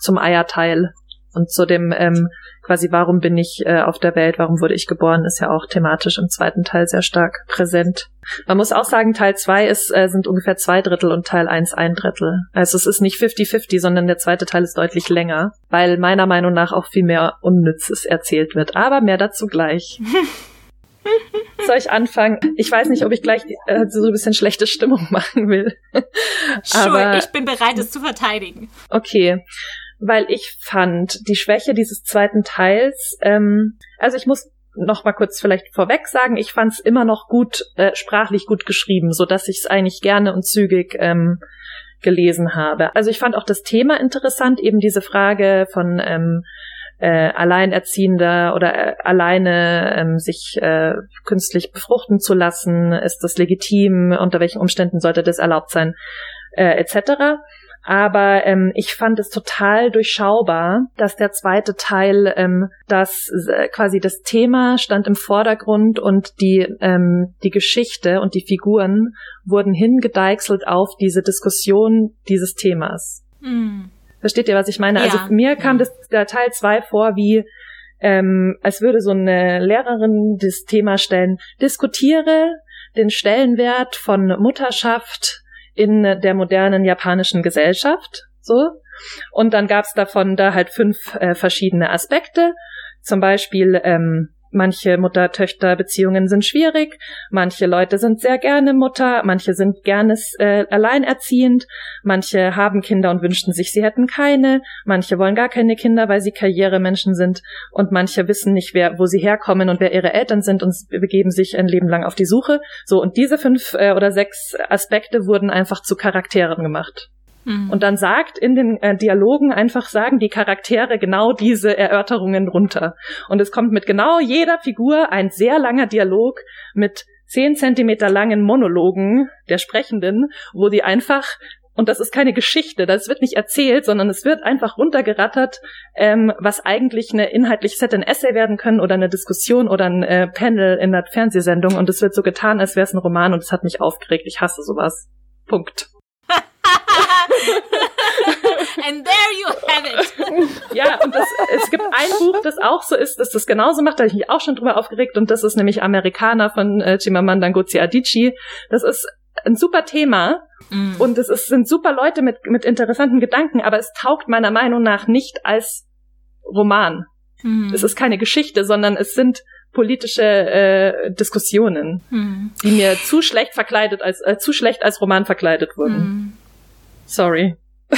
zum Eierteil und zu dem ähm, quasi, warum bin ich äh, auf der Welt, warum wurde ich geboren, ist ja auch thematisch im zweiten Teil sehr stark präsent. Man muss auch sagen, Teil zwei ist, äh, sind ungefähr zwei Drittel und Teil eins ein Drittel. Also es ist nicht 50-50, sondern der zweite Teil ist deutlich länger, weil meiner Meinung nach auch viel mehr Unnützes erzählt wird. Aber mehr dazu gleich. Soll ich anfangen? Ich weiß nicht, ob ich gleich äh, so ein bisschen schlechte Stimmung machen will. Aber sure, ich bin bereit, es zu verteidigen. Okay weil ich fand, die Schwäche dieses zweiten Teils, ähm, also ich muss noch mal kurz vielleicht vorweg sagen, ich fand es immer noch gut, äh, sprachlich gut geschrieben, so dass ich es eigentlich gerne und zügig ähm, gelesen habe. Also ich fand auch das Thema interessant, eben diese Frage von ähm, äh, Alleinerziehender oder äh, alleine ähm, sich äh, künstlich befruchten zu lassen, ist das legitim, unter welchen Umständen sollte das erlaubt sein, äh, etc. Aber ähm, ich fand es total durchschaubar, dass der zweite Teil ähm, das äh, quasi das Thema stand im Vordergrund und die ähm, die Geschichte und die Figuren wurden hingedeichselt auf diese Diskussion dieses Themas. Mhm. Versteht ihr, was ich meine? Also ja. Also mir kam das der Teil zwei vor wie ähm, als würde so eine Lehrerin das Thema stellen, diskutiere den Stellenwert von Mutterschaft in der modernen japanischen Gesellschaft. So. Und dann gab's davon da halt fünf äh, verschiedene Aspekte. Zum Beispiel ähm, Manche Mutter-Töchter-Beziehungen sind schwierig, manche Leute sind sehr gerne Mutter, manche sind gerne äh, alleinerziehend, manche haben Kinder und wünschten sich, sie hätten keine, manche wollen gar keine Kinder, weil sie Karrieremenschen sind und manche wissen nicht, wer, wo sie herkommen und wer ihre Eltern sind und begeben sich ein Leben lang auf die Suche. So, und diese fünf äh, oder sechs Aspekte wurden einfach zu Charakteren gemacht. Mhm. Und dann sagt in den äh, Dialogen einfach sagen die Charaktere genau diese Erörterungen runter. Und es kommt mit genau jeder Figur ein sehr langer Dialog mit zehn Zentimeter langen Monologen der Sprechenden, wo die einfach und das ist keine Geschichte, das wird nicht erzählt, sondern es wird einfach runtergerattert, ähm, was eigentlich eine inhaltlich hätte ein Essay werden können oder eine Diskussion oder ein äh, Panel in der Fernsehsendung und es wird so getan, als wäre es ein Roman und es hat mich aufgeregt. Ich hasse sowas. Punkt. And there you have it. ja, und das, es gibt ein Buch, das auch so ist, dass das genauso macht, da habe ich mich auch schon drüber aufgeregt, und das ist nämlich Amerikaner von äh, Chimamanda Ngozi Adichie. Das ist ein super Thema. Mm. Und es ist, sind super Leute mit, mit interessanten Gedanken, aber es taugt meiner Meinung nach nicht als Roman. Mm. Es ist keine Geschichte, sondern es sind politische äh, Diskussionen, mm. die mir zu schlecht verkleidet als äh, zu schlecht als Roman verkleidet wurden. Mm. Sorry.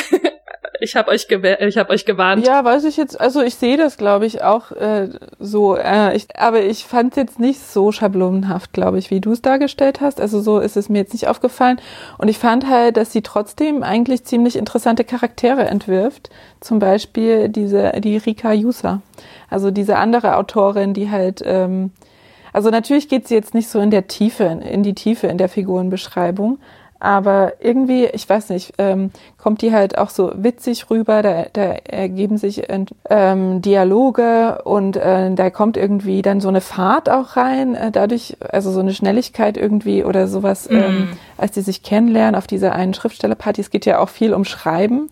ich habe euch, ich hab euch gewarnt. Ja, weiß ich jetzt, also ich sehe das, glaube ich, auch äh, so. Äh, ich, aber ich fand es jetzt nicht so schablonenhaft, glaube ich, wie du es dargestellt hast. Also so ist es mir jetzt nicht aufgefallen. Und ich fand halt, dass sie trotzdem eigentlich ziemlich interessante Charaktere entwirft. Zum Beispiel diese, die Rika Yusa. Also diese andere Autorin, die halt, ähm, also natürlich geht sie jetzt nicht so in der Tiefe, in die Tiefe in der Figurenbeschreibung, aber irgendwie, ich weiß nicht, ähm, kommt die halt auch so witzig rüber, da, da ergeben sich ähm, Dialoge und äh, da kommt irgendwie dann so eine Fahrt auch rein, äh, dadurch, also so eine Schnelligkeit irgendwie oder sowas, mm. ähm, als die sich kennenlernen auf dieser einen Schriftstellerparty. Es geht ja auch viel um Schreiben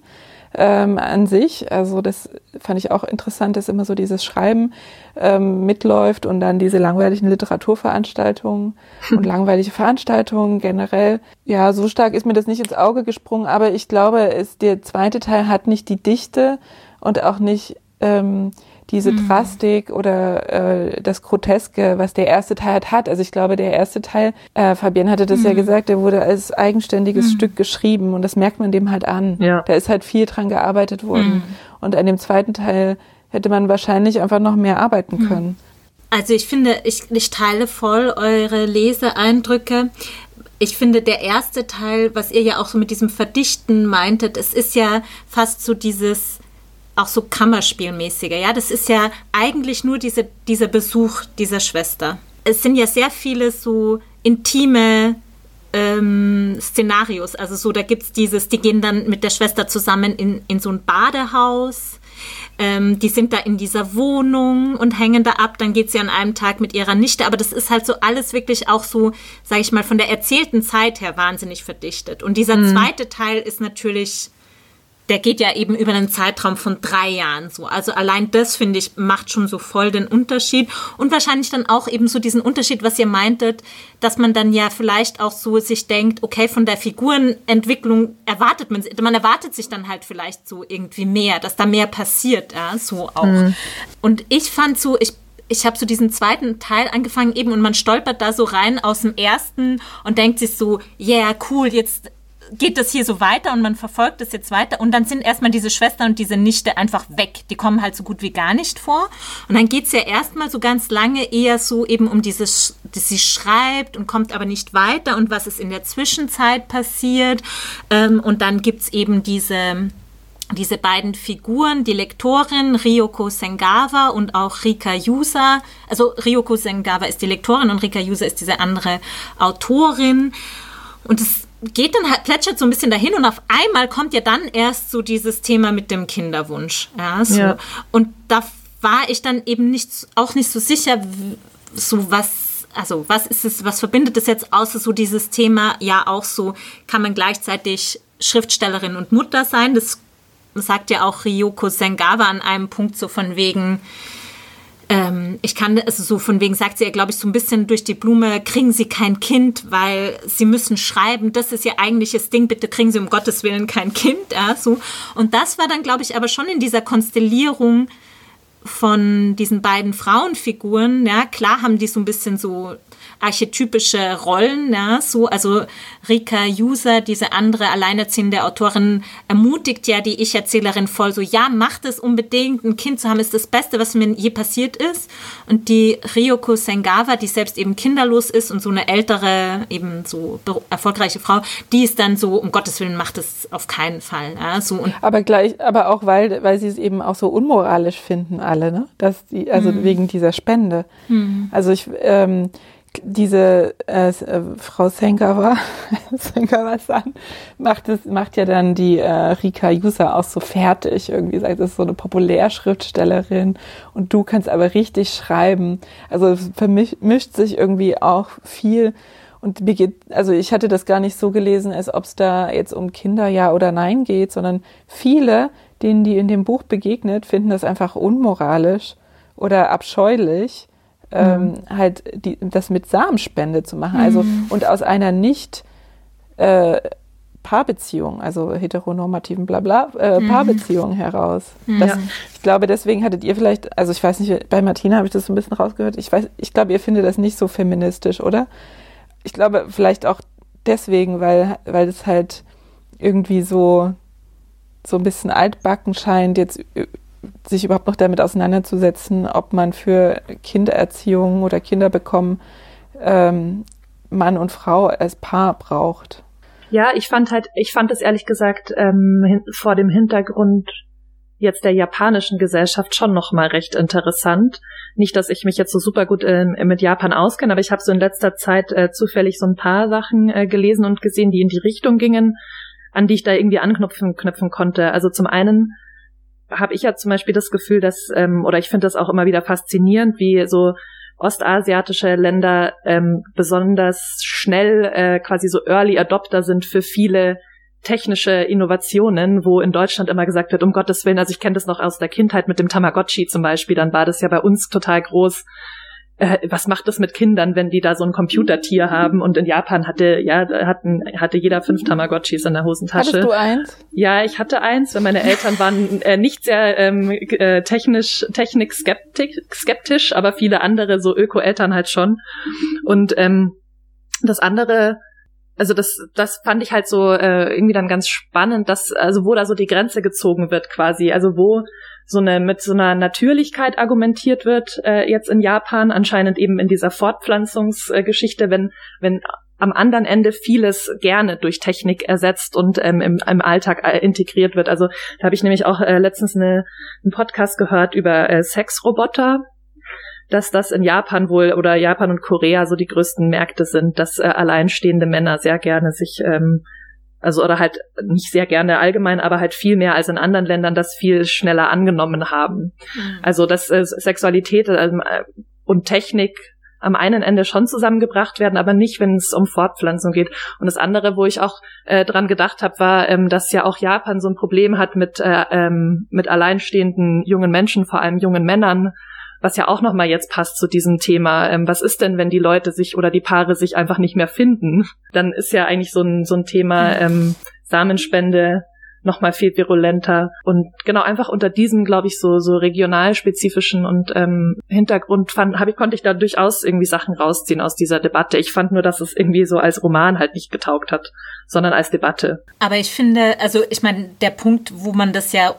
ähm, an sich. Also das fand ich auch interessant, dass immer so dieses Schreiben ähm, mitläuft und dann diese langweiligen Literaturveranstaltungen und langweilige Veranstaltungen generell. Ja, so stark ist mir das nicht ins Auge gesprungen, aber ich glaube, es, der zweite Teil hat nicht die Dichte und auch nicht ähm, diese mhm. Drastik oder äh, das Groteske, was der erste Teil hat, hat. Also ich glaube, der erste Teil, äh, Fabian hatte das mhm. ja gesagt, der wurde als eigenständiges mhm. Stück geschrieben und das merkt man dem halt an. Ja. Da ist halt viel dran gearbeitet worden. Mhm. Und an dem zweiten Teil hätte man wahrscheinlich einfach noch mehr arbeiten mhm. können. Also ich finde, ich, ich teile voll eure Leseeindrücke. Ich finde, der erste Teil, was ihr ja auch so mit diesem Verdichten meintet, es ist ja fast so dieses auch so Kammerspielmäßiger. Ja, das ist ja eigentlich nur diese, dieser Besuch dieser Schwester. Es sind ja sehr viele so intime ähm, Szenarios. Also so, da gibt es dieses, die gehen dann mit der Schwester zusammen in, in so ein Badehaus. Ähm, die sind da in dieser Wohnung und hängen da ab. Dann geht sie an einem Tag mit ihrer Nichte. Aber das ist halt so alles wirklich auch so, sage ich mal, von der erzählten Zeit her wahnsinnig verdichtet. Und dieser mhm. zweite Teil ist natürlich der geht ja eben über einen Zeitraum von drei Jahren so. Also allein das, finde ich, macht schon so voll den Unterschied. Und wahrscheinlich dann auch eben so diesen Unterschied, was ihr meintet, dass man dann ja vielleicht auch so sich denkt, okay, von der Figurenentwicklung erwartet man, man erwartet sich dann halt vielleicht so irgendwie mehr, dass da mehr passiert, ja, so auch. Mhm. Und ich fand so, ich ich habe so diesen zweiten Teil angefangen eben und man stolpert da so rein aus dem ersten und denkt sich so, yeah, cool, jetzt geht das hier so weiter und man verfolgt das jetzt weiter und dann sind erstmal diese Schwester und diese Nichte einfach weg. Die kommen halt so gut wie gar nicht vor. Und dann geht es ja erstmal so ganz lange eher so eben um dieses, dass sie schreibt und kommt aber nicht weiter und was ist in der Zwischenzeit passiert. Ähm, und dann gibt es eben diese diese beiden Figuren, die Lektorin Ryoko Sengawa und auch Rika Yusa. Also Ryoko Sengawa ist die Lektorin und Rika Yusa ist diese andere Autorin. Und es geht dann halt, plätschert so ein bisschen dahin und auf einmal kommt ja dann erst so dieses Thema mit dem Kinderwunsch. Ja, so. ja. Und da war ich dann eben nicht, auch nicht so sicher, so was, also was ist es, was verbindet es jetzt außer so dieses Thema, ja auch so, kann man gleichzeitig Schriftstellerin und Mutter sein. Das sagt ja auch Ryoko Sengawa an einem Punkt so von wegen, ähm, ich kann, also so von wegen sagt sie ja, glaube ich, so ein bisschen durch die Blume, kriegen Sie kein Kind, weil Sie müssen schreiben, das ist Ihr eigentliches Ding, bitte kriegen Sie um Gottes Willen kein Kind. Ja, so. Und das war dann, glaube ich, aber schon in dieser Konstellierung von diesen beiden Frauenfiguren, ja, klar haben die so ein bisschen so archetypische Rollen, ja, so, also Rika User, diese andere alleinerziehende Autorin, ermutigt ja die Ich-Erzählerin voll so, ja, macht es unbedingt, ein Kind zu haben, ist das Beste, was mir je passiert ist. Und die Ryoko Sengawa, die selbst eben kinderlos ist und so eine ältere, eben so erfolgreiche Frau, die ist dann so, um Gottes Willen, macht es auf keinen Fall. Ja, so und aber gleich, aber auch weil, weil sie es eben auch so unmoralisch finden, alle, ne? Dass die, also mhm. wegen dieser Spende. Mhm. Also ich, ähm, diese äh, äh, Frau Senkawa, Senkawa-san, macht es, macht ja dann die äh, Rika Yusa auch so fertig. Irgendwie sagt, das ist so eine Populärschriftstellerin und du kannst aber richtig schreiben. Also vermischt sich irgendwie auch viel. Und mir geht, also ich hatte das gar nicht so gelesen, als ob es da jetzt um Kinder ja oder nein geht, sondern viele, denen die in dem Buch begegnet, finden das einfach unmoralisch oder abscheulich ähm, mhm. halt die, das mit Samenspende zu machen. Also mhm. und aus einer nicht äh, Paarbeziehung, also heteronormativen Blabla, äh, mhm. Paarbeziehung heraus. Das, ja. Ich glaube, deswegen hattet ihr vielleicht, also ich weiß nicht, bei Martina habe ich das so ein bisschen rausgehört. Ich weiß, ich glaube, ihr findet das nicht so feministisch, oder? Ich glaube, vielleicht auch deswegen, weil, weil das halt irgendwie so, so ein bisschen altbacken scheint, jetzt sich überhaupt noch damit auseinanderzusetzen, ob man für Kindererziehung oder Kinderbekommen ähm, Mann und Frau als Paar braucht. Ja, ich fand halt, ich fand es ehrlich gesagt ähm, vor dem Hintergrund jetzt der japanischen Gesellschaft schon noch mal recht interessant. Nicht, dass ich mich jetzt so super gut äh, mit Japan auskenne, aber ich habe so in letzter Zeit äh, zufällig so ein paar Sachen äh, gelesen und gesehen, die in die Richtung gingen, an die ich da irgendwie anknüpfen knüpfen konnte. Also zum einen habe ich ja zum Beispiel das Gefühl, dass, ähm, oder ich finde das auch immer wieder faszinierend, wie so ostasiatische Länder ähm, besonders schnell äh, quasi so Early Adopter sind für viele technische Innovationen, wo in Deutschland immer gesagt wird, um Gottes Willen, also ich kenne das noch aus der Kindheit mit dem Tamagotchi zum Beispiel, dann war das ja bei uns total groß, äh, was macht das mit Kindern, wenn die da so ein Computertier haben? Und in Japan hatte, ja, hatten, hatte jeder fünf Tamagotchis in der Hosentasche. Hattest du eins? Ja, ich hatte eins, weil meine Eltern waren äh, nicht sehr ähm, äh, technisch, technik skeptisch, aber viele andere, so Öko-Eltern halt schon. Und ähm, das andere, also das, das fand ich halt so äh, irgendwie dann ganz spannend, dass, also wo da so die Grenze gezogen wird quasi, also wo so eine mit so einer Natürlichkeit argumentiert wird äh, jetzt in Japan anscheinend eben in dieser Fortpflanzungsgeschichte, wenn wenn am anderen Ende vieles gerne durch Technik ersetzt und ähm, im, im Alltag äh, integriert wird. Also da habe ich nämlich auch äh, letztens eine, einen Podcast gehört über äh, Sexroboter, dass das in Japan wohl oder Japan und Korea so die größten Märkte sind, dass äh, alleinstehende Männer sehr gerne sich ähm, also oder halt nicht sehr gerne allgemein, aber halt viel mehr als in anderen Ländern das viel schneller angenommen haben. Mhm. Also dass äh, Sexualität äh, und Technik am einen Ende schon zusammengebracht werden, aber nicht, wenn es um Fortpflanzung geht. Und das andere, wo ich auch äh, dran gedacht habe, war, ähm, dass ja auch Japan so ein Problem hat mit äh, ähm, mit alleinstehenden jungen Menschen, vor allem jungen Männern, was ja auch nochmal jetzt passt zu diesem Thema. Ähm, was ist denn, wenn die Leute sich oder die Paare sich einfach nicht mehr finden? Dann ist ja eigentlich so ein so ein Thema ähm, Samenspende noch mal viel virulenter und genau einfach unter diesem glaube ich so so regionalspezifischen und ähm, Hintergrund fand habe ich konnte ich da durchaus irgendwie Sachen rausziehen aus dieser Debatte ich fand nur dass es irgendwie so als Roman halt nicht getaugt hat sondern als Debatte aber ich finde also ich meine der Punkt wo man das ja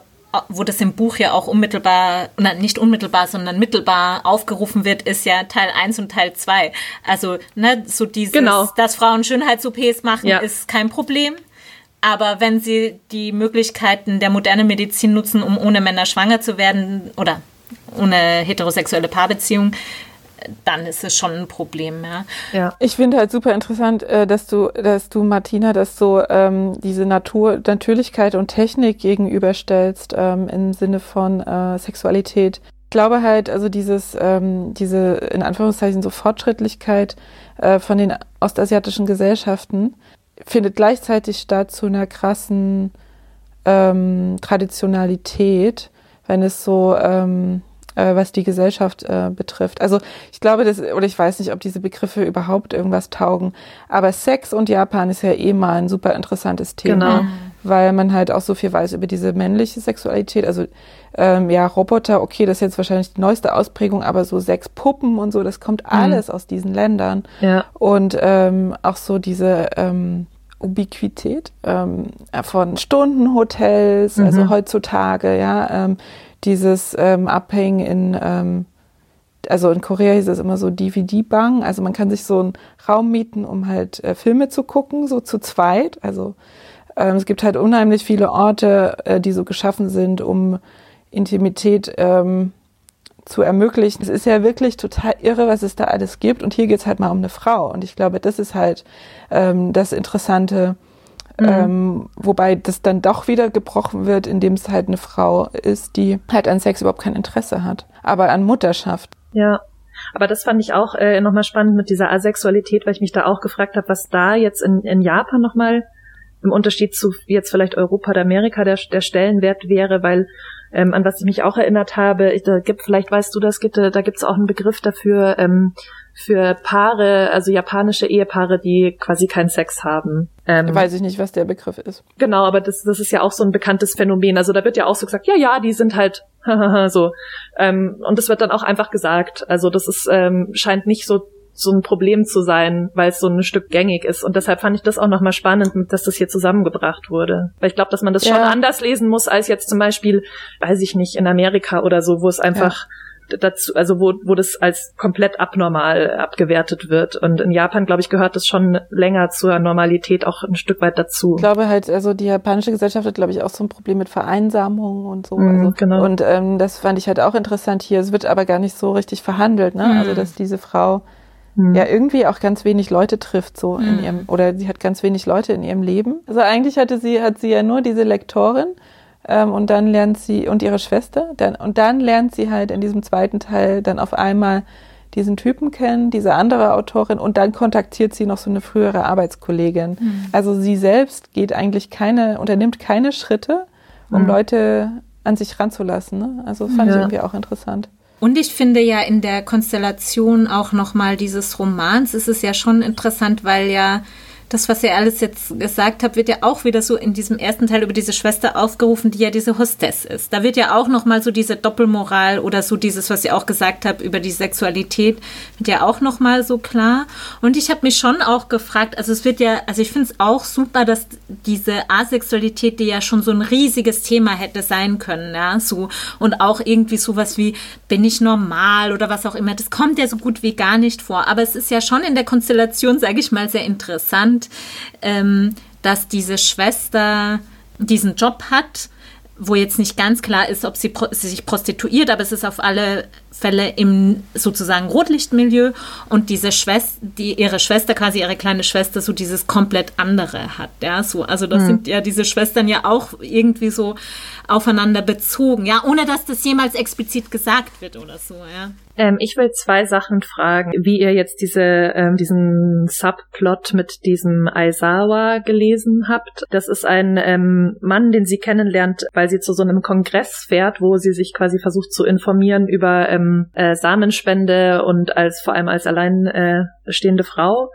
wo das im Buch ja auch unmittelbar, na, nicht unmittelbar, sondern mittelbar aufgerufen wird, ist ja Teil 1 und Teil 2. Also, ne, so dieses, genau. dass Frauen Schönheits-OPs machen, ja. ist kein Problem. Aber wenn sie die Möglichkeiten der modernen Medizin nutzen, um ohne Männer schwanger zu werden oder ohne heterosexuelle Paarbeziehung, dann ist es schon ein Problem. Ja. ja. Ich finde halt super interessant, äh, dass du, dass du Martina, dass so ähm, diese Natur, Natürlichkeit und Technik gegenüberstellst ähm, im Sinne von äh, Sexualität. Ich glaube halt, also dieses, ähm, diese in Anführungszeichen so Fortschrittlichkeit äh, von den ostasiatischen Gesellschaften findet gleichzeitig statt zu einer krassen ähm, Traditionalität, wenn es so, ähm, äh, was die Gesellschaft äh, betrifft. Also ich glaube, das, oder ich weiß nicht, ob diese Begriffe überhaupt irgendwas taugen, aber Sex und Japan ist ja eh mal ein super interessantes Thema, genau. weil man halt auch so viel weiß über diese männliche Sexualität. Also ähm, ja, Roboter, okay, das ist jetzt wahrscheinlich die neueste Ausprägung, aber so Sexpuppen und so, das kommt mhm. alles aus diesen Ländern. Ja. Und ähm, auch so diese ähm, Ubiquität ähm, von Stundenhotels, mhm. also heutzutage, ja, ähm, dieses ähm, Abhängen in, ähm, also in Korea hieß es immer so DVD-Bang, also man kann sich so einen Raum mieten, um halt äh, Filme zu gucken, so zu zweit. Also ähm, es gibt halt unheimlich viele Orte, äh, die so geschaffen sind, um Intimität ähm, zu ermöglichen. Es ist ja wirklich total irre, was es da alles gibt. Und hier geht's halt mal um eine Frau. Und ich glaube, das ist halt ähm, das Interessante. Mhm. Ähm, wobei das dann doch wieder gebrochen wird, indem es halt eine Frau ist, die halt an Sex überhaupt kein Interesse hat, aber an Mutterschaft. Ja. Aber das fand ich auch äh, nochmal spannend mit dieser Asexualität, weil ich mich da auch gefragt habe, was da jetzt in, in Japan nochmal im Unterschied zu jetzt vielleicht Europa oder Amerika der, der Stellenwert wäre, weil ähm, an was ich mich auch erinnert habe, ich, da gibt, vielleicht weißt du das, gibt, da gibt es auch einen Begriff dafür, ähm, für Paare, also japanische Ehepaare, die quasi keinen Sex haben. Ähm, Weiß ich nicht, was der Begriff ist. Genau, aber das, das ist ja auch so ein bekanntes Phänomen. Also da wird ja auch so gesagt, ja, ja, die sind halt so. Ähm, und das wird dann auch einfach gesagt. Also das ist ähm, scheint nicht so so ein Problem zu sein, weil es so ein Stück gängig ist. Und deshalb fand ich das auch nochmal spannend, dass das hier zusammengebracht wurde. Weil ich glaube, dass man das ja. schon anders lesen muss, als jetzt zum Beispiel, weiß ich nicht, in Amerika oder so, wo es einfach ja dazu, also wo, wo das als komplett abnormal abgewertet wird. Und in Japan, glaube ich, gehört das schon länger zur Normalität auch ein Stück weit dazu. Ich glaube halt, also die japanische Gesellschaft hat, glaube ich, auch so ein Problem mit Vereinsamung und so. Mm, also, genau. Und ähm, das fand ich halt auch interessant hier. Es wird aber gar nicht so richtig verhandelt, ne? Mm. Also dass diese Frau mm. ja irgendwie auch ganz wenig Leute trifft, so in mhm. ihrem, oder sie hat ganz wenig Leute in ihrem Leben. Also eigentlich hatte sie, hat sie ja nur diese Lektorin ähm, und dann lernt sie, und ihre Schwester, dann, und dann lernt sie halt in diesem zweiten Teil dann auf einmal diesen Typen kennen, diese andere Autorin, und dann kontaktiert sie noch so eine frühere Arbeitskollegin. Mhm. Also sie selbst geht eigentlich keine, unternimmt keine Schritte, um mhm. Leute an sich ranzulassen. Ne? Also fand ja. ich irgendwie auch interessant. Und ich finde ja in der Konstellation auch nochmal dieses Romans ist es ja schon interessant, weil ja das, was ihr alles jetzt gesagt habt, wird ja auch wieder so in diesem ersten Teil über diese Schwester aufgerufen, die ja diese Hostess ist. Da wird ja auch nochmal so diese Doppelmoral oder so dieses, was ihr auch gesagt habt über die Sexualität, wird ja auch nochmal so klar. Und ich habe mich schon auch gefragt, also es wird ja, also ich finde es auch super, dass diese Asexualität, die ja schon so ein riesiges Thema hätte sein können, ja, so und auch irgendwie sowas wie, bin ich normal oder was auch immer, das kommt ja so gut wie gar nicht vor. Aber es ist ja schon in der Konstellation, sage ich mal, sehr interessant, ähm, dass diese Schwester diesen Job hat, wo jetzt nicht ganz klar ist, ob sie, sie, sich prostituiert, aber es ist auf alle Fälle im sozusagen Rotlichtmilieu und diese Schwester, die ihre Schwester quasi ihre kleine Schwester so dieses komplett andere hat, ja, so also das mhm. sind ja diese Schwestern ja auch irgendwie so aufeinander bezogen, ja, ohne dass das jemals explizit gesagt wird oder so, ja. Ähm, ich will zwei Sachen fragen, wie ihr jetzt diese ähm, diesen Subplot mit diesem Aizawa gelesen habt. Das ist ein ähm, Mann, den sie kennenlernt, weil sie zu so einem Kongress fährt, wo sie sich quasi versucht zu informieren über ähm, äh, Samenspende und als vor allem als alleinstehende äh, Frau.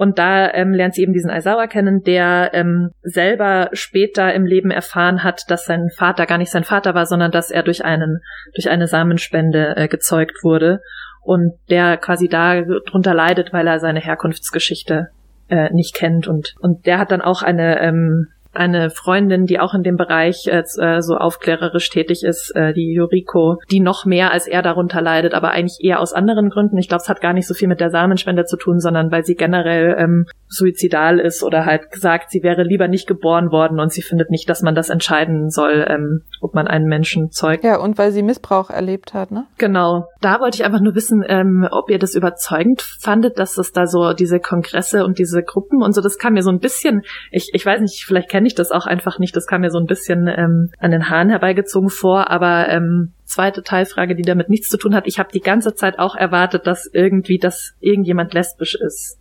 Und da ähm, lernt sie eben diesen Aizawa kennen, der ähm, selber später im Leben erfahren hat, dass sein Vater gar nicht sein Vater war, sondern dass er durch einen durch eine Samenspende äh, gezeugt wurde. Und der quasi da drunter leidet, weil er seine Herkunftsgeschichte äh, nicht kennt. Und und der hat dann auch eine ähm, eine Freundin, die auch in dem Bereich äh, äh, so aufklärerisch tätig ist, äh, die Yuriko, die noch mehr als er darunter leidet, aber eigentlich eher aus anderen Gründen. Ich glaube, es hat gar nicht so viel mit der Samenspende zu tun, sondern weil sie generell ähm, suizidal ist oder halt gesagt, sie wäre lieber nicht geboren worden und sie findet nicht, dass man das entscheiden soll, ähm, ob man einen Menschen zeugt. Ja, und weil sie Missbrauch erlebt hat, ne? Genau. Da wollte ich einfach nur wissen, ähm, ob ihr das überzeugend fandet, dass es da so diese Kongresse und diese Gruppen und so, das kam mir so ein bisschen, ich, ich weiß nicht, vielleicht kenne ich das auch einfach nicht. Das kam mir so ein bisschen ähm, an den Haaren herbeigezogen vor. Aber ähm, zweite Teilfrage, die damit nichts zu tun hat. Ich habe die ganze Zeit auch erwartet, dass irgendwie, dass irgendjemand lesbisch ist.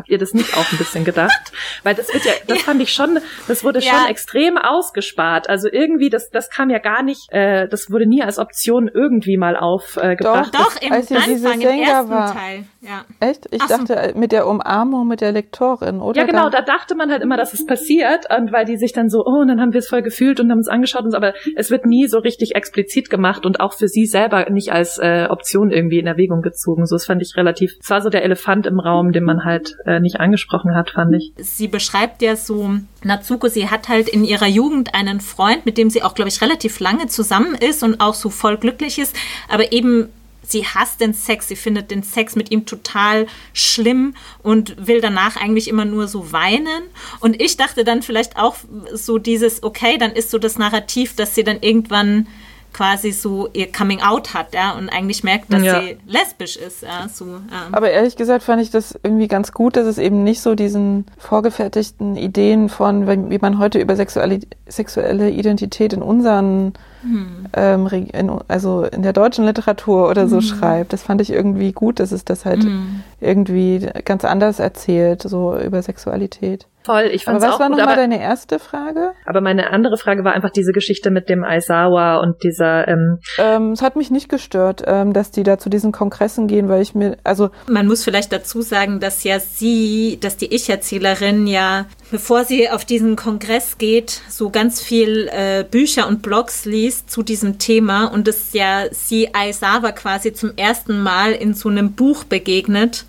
Habt ihr das nicht auch ein bisschen gedacht? Weil das wird ja, das fand ich schon, das wurde ja. schon extrem ausgespart. Also irgendwie, das, das kam ja gar nicht, äh, das wurde nie als Option irgendwie mal aufgebracht. Äh, doch, doch, im als Anfang, im ersten war. Teil. Ja. Echt? Ich Ach dachte so. mit der Umarmung mit der Lektorin, oder? Ja, genau, da dachte man halt immer, dass es passiert und weil die sich dann so, oh, und dann haben wir es voll gefühlt und haben es angeschaut und so, aber es wird nie so richtig explizit gemacht und auch für sie selber nicht als äh, Option irgendwie in Erwägung gezogen. So, das fand ich relativ, es war so der Elefant im Raum, den man halt äh, nicht angesprochen hat, fand ich. Sie beschreibt ja so, Natsuko, sie hat halt in ihrer Jugend einen Freund, mit dem sie auch, glaube ich, relativ lange zusammen ist und auch so voll glücklich ist, aber eben sie hasst den Sex, sie findet den Sex mit ihm total schlimm und will danach eigentlich immer nur so weinen. Und ich dachte dann vielleicht auch so dieses, okay, dann ist so das Narrativ, dass sie dann irgendwann quasi so ihr Coming Out hat, ja, und eigentlich merkt, dass ja. sie lesbisch ist, ja, so. Ja. Aber ehrlich gesagt fand ich das irgendwie ganz gut, dass es eben nicht so diesen vorgefertigten Ideen von, wie man heute über sexuelle, sexuelle Identität in unseren, hm. ähm, in, also in der deutschen Literatur oder so hm. schreibt. Das fand ich irgendwie gut, dass es das halt hm. irgendwie ganz anders erzählt, so über Sexualität. Voll, ich fand Aber was auch war nochmal deine erste Frage? Aber meine andere Frage war einfach diese Geschichte mit dem Aizawa und dieser. Ähm ähm, es hat mich nicht gestört, ähm, dass die da zu diesen Kongressen gehen, weil ich mir, also man muss vielleicht dazu sagen, dass ja sie, dass die Ich-Erzählerin ja, bevor sie auf diesen Kongress geht, so ganz viel äh, Bücher und Blogs liest zu diesem Thema und es ja sie Aizawa quasi zum ersten Mal in so einem Buch begegnet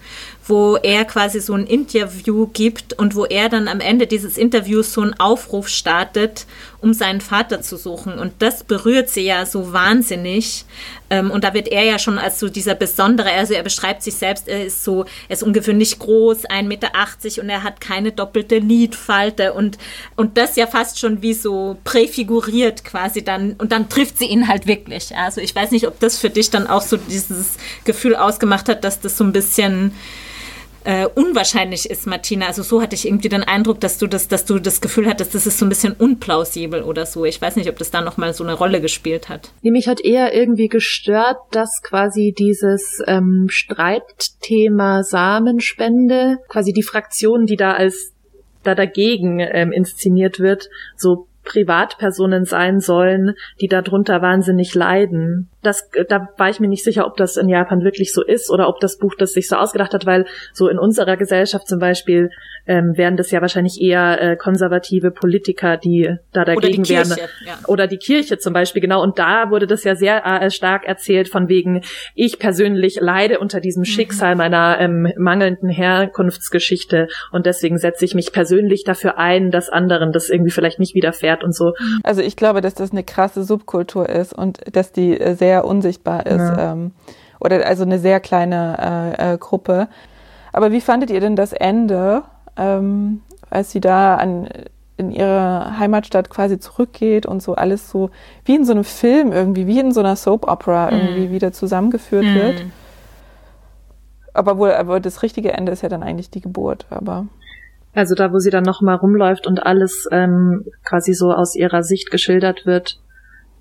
wo er quasi so ein Interview gibt und wo er dann am Ende dieses Interviews so einen Aufruf startet, um seinen Vater zu suchen. Und das berührt sie ja so wahnsinnig. Ähm, und da wird er ja schon als so dieser besondere, also er beschreibt sich selbst, er ist so, er ist ungewöhnlich groß, 1,80 Meter und er hat keine doppelte Lidfalte und, und das ja fast schon wie so präfiguriert quasi dann. Und dann trifft sie ihn halt wirklich. Also ich weiß nicht, ob das für dich dann auch so dieses Gefühl ausgemacht hat, dass das so ein bisschen äh, unwahrscheinlich ist, Martina. Also so hatte ich irgendwie den Eindruck, dass du das, dass du das Gefühl hattest, das ist so ein bisschen unplausibel oder so. Ich weiß nicht, ob das da nochmal so eine Rolle gespielt hat. Nee, mich hat eher irgendwie gestört, dass quasi dieses ähm, Streitthema Samenspende, quasi die Fraktion, die da als da dagegen ähm, inszeniert wird, so Privatpersonen sein sollen, die darunter wahnsinnig leiden. Das, da war ich mir nicht sicher, ob das in Japan wirklich so ist oder ob das Buch das sich so ausgedacht hat, weil so in unserer Gesellschaft zum Beispiel ähm, wären das ja wahrscheinlich eher äh, konservative Politiker, die da dagegen wären. Ja. Oder die Kirche zum Beispiel, genau. Und da wurde das ja sehr äh, stark erzählt von wegen, ich persönlich leide unter diesem mhm. Schicksal meiner ähm, mangelnden Herkunftsgeschichte und deswegen setze ich mich persönlich dafür ein, dass anderen das irgendwie vielleicht nicht widerfährt und so. Also ich glaube, dass das eine krasse Subkultur ist und dass die äh, sehr unsichtbar ist. Ja. Ähm, oder also eine sehr kleine äh, äh, Gruppe. Aber wie fandet ihr denn das Ende? Ähm, als sie da an, in ihre Heimatstadt quasi zurückgeht und so alles so wie in so einem Film irgendwie, wie in so einer Soap Opera mm. irgendwie wieder zusammengeführt mm. wird. Aber wohl, aber das richtige Ende ist ja dann eigentlich die Geburt, aber. Also da, wo sie dann nochmal rumläuft und alles ähm, quasi so aus ihrer Sicht geschildert wird,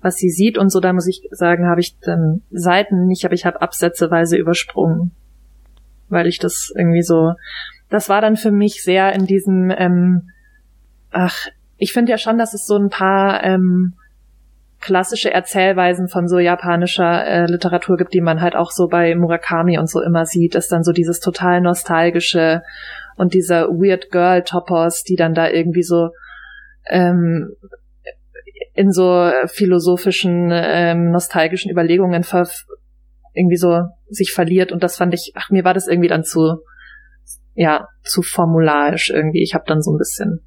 was sie sieht und so, da muss ich sagen, habe ich dann Seiten nicht, aber ich habe absätzeweise übersprungen. Weil ich das irgendwie so, das war dann für mich sehr in diesem, ähm, ach, ich finde ja schon, dass es so ein paar ähm, klassische Erzählweisen von so japanischer äh, Literatur gibt, die man halt auch so bei Murakami und so immer sieht, ist dann so dieses total nostalgische und dieser Weird Girl Topos, die dann da irgendwie so ähm, in so philosophischen, ähm, nostalgischen Überlegungen irgendwie so sich verliert. Und das fand ich, ach, mir war das irgendwie dann zu, ja, zu formularisch irgendwie. Ich habe dann so ein bisschen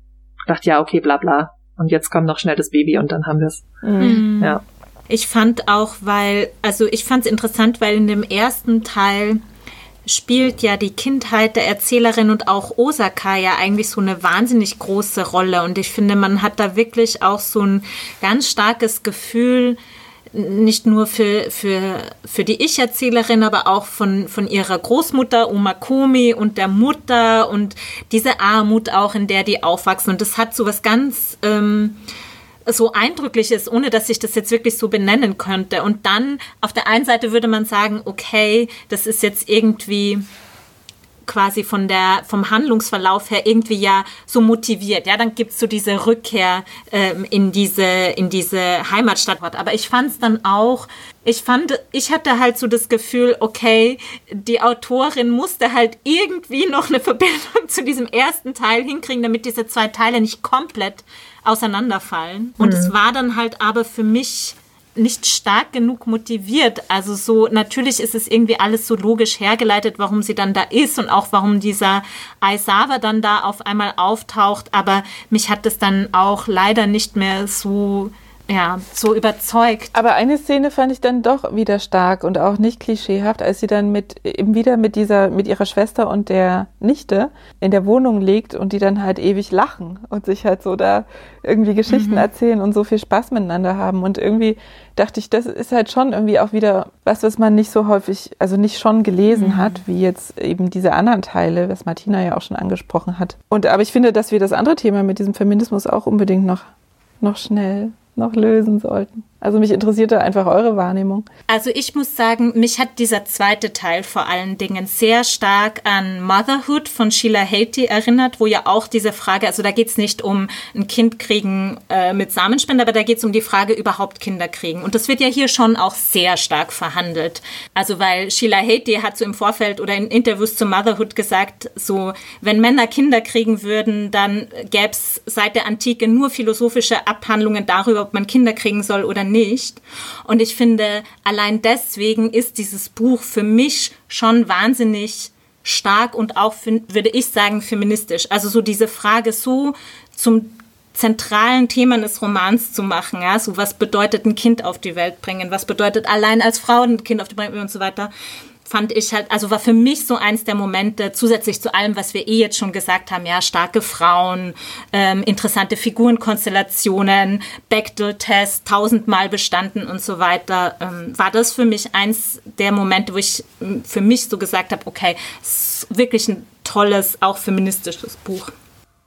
gedacht, ja, okay, bla bla. Und jetzt kommt noch schnell das Baby und dann haben wir es. Mhm. Ja. Ich fand auch, weil, also ich fand es interessant, weil in dem ersten Teil spielt ja die Kindheit der Erzählerin und auch Osaka ja eigentlich so eine wahnsinnig große Rolle. Und ich finde, man hat da wirklich auch so ein ganz starkes Gefühl, nicht nur für, für, für die Ich-Erzählerin, aber auch von, von ihrer Großmutter Oma Komi und der Mutter und diese Armut auch, in der die aufwachsen. Und das hat so was ganz ähm, so Eindrückliches, ohne dass ich das jetzt wirklich so benennen könnte. Und dann auf der einen Seite würde man sagen, okay, das ist jetzt irgendwie quasi von der, vom Handlungsverlauf her irgendwie ja so motiviert. Ja, dann gibt's so diese Rückkehr ähm, in diese, in diese Heimatstadt. Aber ich fand es dann auch, ich fand, ich hatte halt so das Gefühl, okay, die Autorin musste halt irgendwie noch eine Verbindung zu diesem ersten Teil hinkriegen, damit diese zwei Teile nicht komplett auseinanderfallen. Und mhm. es war dann halt aber für mich nicht stark genug motiviert. Also so, natürlich ist es irgendwie alles so logisch hergeleitet, warum sie dann da ist und auch warum dieser Aisawa dann da auf einmal auftaucht. Aber mich hat es dann auch leider nicht mehr so ja, so überzeugt. Aber eine Szene fand ich dann doch wieder stark und auch nicht klischeehaft, als sie dann mit eben wieder mit dieser mit ihrer Schwester und der Nichte in der Wohnung liegt und die dann halt ewig lachen und sich halt so da irgendwie Geschichten mhm. erzählen und so viel Spaß miteinander haben und irgendwie dachte ich, das ist halt schon irgendwie auch wieder was, was man nicht so häufig, also nicht schon gelesen mhm. hat, wie jetzt eben diese anderen Teile, was Martina ja auch schon angesprochen hat. Und aber ich finde, dass wir das andere Thema mit diesem Feminismus auch unbedingt noch noch schnell noch lösen sollten. Also mich interessierte einfach eure Wahrnehmung. Also ich muss sagen, mich hat dieser zweite Teil vor allen Dingen sehr stark an Motherhood von Sheila Haiti erinnert, wo ja auch diese Frage, also da geht es nicht um ein Kind kriegen äh, mit Samenspende, aber da geht es um die Frage überhaupt Kinder kriegen. Und das wird ja hier schon auch sehr stark verhandelt. Also weil Sheila Haiti hat so im Vorfeld oder in Interviews zu Motherhood gesagt, so wenn Männer Kinder kriegen würden, dann gäbe es seit der Antike nur philosophische Abhandlungen darüber, ob man Kinder kriegen soll oder nicht nicht. Und ich finde, allein deswegen ist dieses Buch für mich schon wahnsinnig stark und auch, würde ich sagen, feministisch. Also so diese Frage so zum zentralen Thema des Romans zu machen, ja, so was bedeutet ein Kind auf die Welt bringen, was bedeutet allein als Frau ein Kind auf die Welt bringen und so weiter fand ich halt, also war für mich so eins der Momente, zusätzlich zu allem, was wir eh jetzt schon gesagt haben, ja, starke Frauen, ähm, interessante Figurenkonstellationen, Bechdel-Test, tausendmal bestanden und so weiter, ähm, war das für mich eins der Momente, wo ich ähm, für mich so gesagt habe, okay, ist wirklich ein tolles, auch feministisches Buch.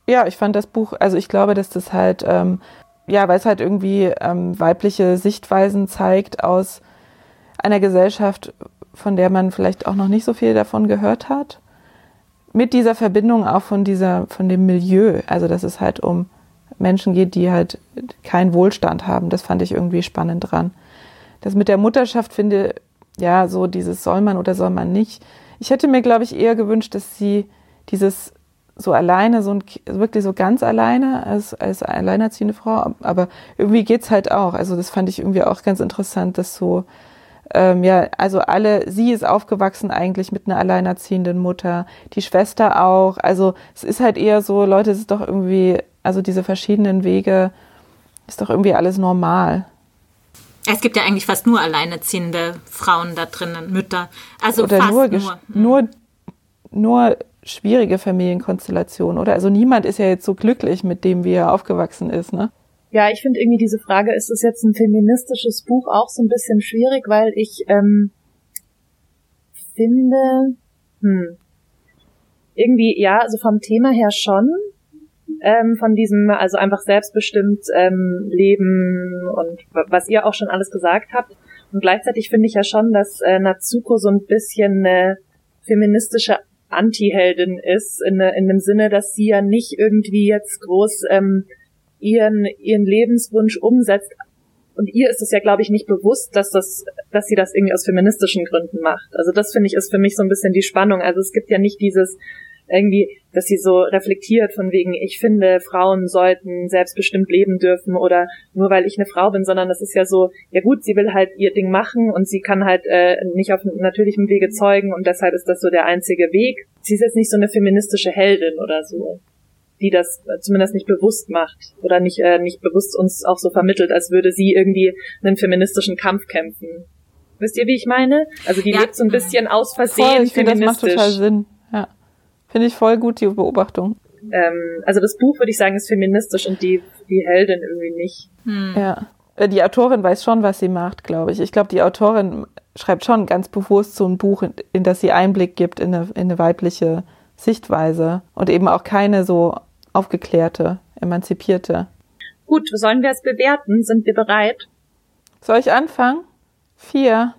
Ja, ich fand das Buch, also ich glaube, dass das halt, ähm, ja, weil es halt irgendwie ähm, weibliche Sichtweisen zeigt aus einer Gesellschaft, von der man vielleicht auch noch nicht so viel davon gehört hat. Mit dieser Verbindung auch von dieser, von dem Milieu, also dass es halt um Menschen geht, die halt keinen Wohlstand haben. Das fand ich irgendwie spannend dran. Das mit der Mutterschaft finde, ja, so dieses soll man oder soll man nicht. Ich hätte mir, glaube ich, eher gewünscht, dass sie dieses so alleine, so ein, wirklich so ganz alleine als, als alleinerziehende Frau, aber irgendwie geht's halt auch. Also das fand ich irgendwie auch ganz interessant, dass so, ähm, ja, also alle, sie ist aufgewachsen eigentlich mit einer alleinerziehenden Mutter, die Schwester auch. Also es ist halt eher so, Leute, es ist doch irgendwie, also diese verschiedenen Wege, ist doch irgendwie alles normal. Es gibt ja eigentlich fast nur alleinerziehende Frauen da drinnen, Mütter. Also oder fast nur, nur. nur, nur schwierige Familienkonstellationen, oder? Also niemand ist ja jetzt so glücklich mit dem, wie er aufgewachsen ist, ne? Ja, ich finde irgendwie diese Frage, ist es jetzt ein feministisches Buch, auch so ein bisschen schwierig, weil ich ähm, finde, hm, irgendwie, ja, also vom Thema her schon, ähm, von diesem, also einfach selbstbestimmt ähm, leben und was ihr auch schon alles gesagt habt. Und gleichzeitig finde ich ja schon, dass äh, Natsuko so ein bisschen eine feministische Anti-Heldin ist, in, in dem Sinne, dass sie ja nicht irgendwie jetzt groß ähm, ihren, ihren Lebenswunsch umsetzt. Und ihr ist es ja, glaube ich, nicht bewusst, dass das, dass sie das irgendwie aus feministischen Gründen macht. Also das finde ich ist für mich so ein bisschen die Spannung. Also es gibt ja nicht dieses, irgendwie, dass sie so reflektiert von wegen, ich finde, Frauen sollten selbstbestimmt leben dürfen oder nur weil ich eine Frau bin, sondern das ist ja so, ja gut, sie will halt ihr Ding machen und sie kann halt äh, nicht auf natürlichem Wege zeugen und deshalb ist das so der einzige Weg. Sie ist jetzt nicht so eine feministische Heldin oder so, die das zumindest nicht bewusst macht oder nicht, äh, nicht bewusst uns auch so vermittelt, als würde sie irgendwie einen feministischen Kampf kämpfen. Wisst ihr, wie ich meine? Also die ja. lebt so ein bisschen aus Versehen Voll, ich feministisch. Finde, das macht total Sinn. Ja. Finde ich voll gut, die Beobachtung. Ähm, also das Buch, würde ich sagen, ist feministisch und die, die Heldin irgendwie nicht. Hm. Ja. Äh, die Autorin weiß schon, was sie macht, glaube ich. Ich glaube, die Autorin schreibt schon ganz bewusst so ein Buch, in, in das sie Einblick gibt in eine, in eine weibliche Sichtweise und eben auch keine so aufgeklärte, emanzipierte. Gut, sollen wir es bewerten? Sind wir bereit? Soll ich anfangen? Vier.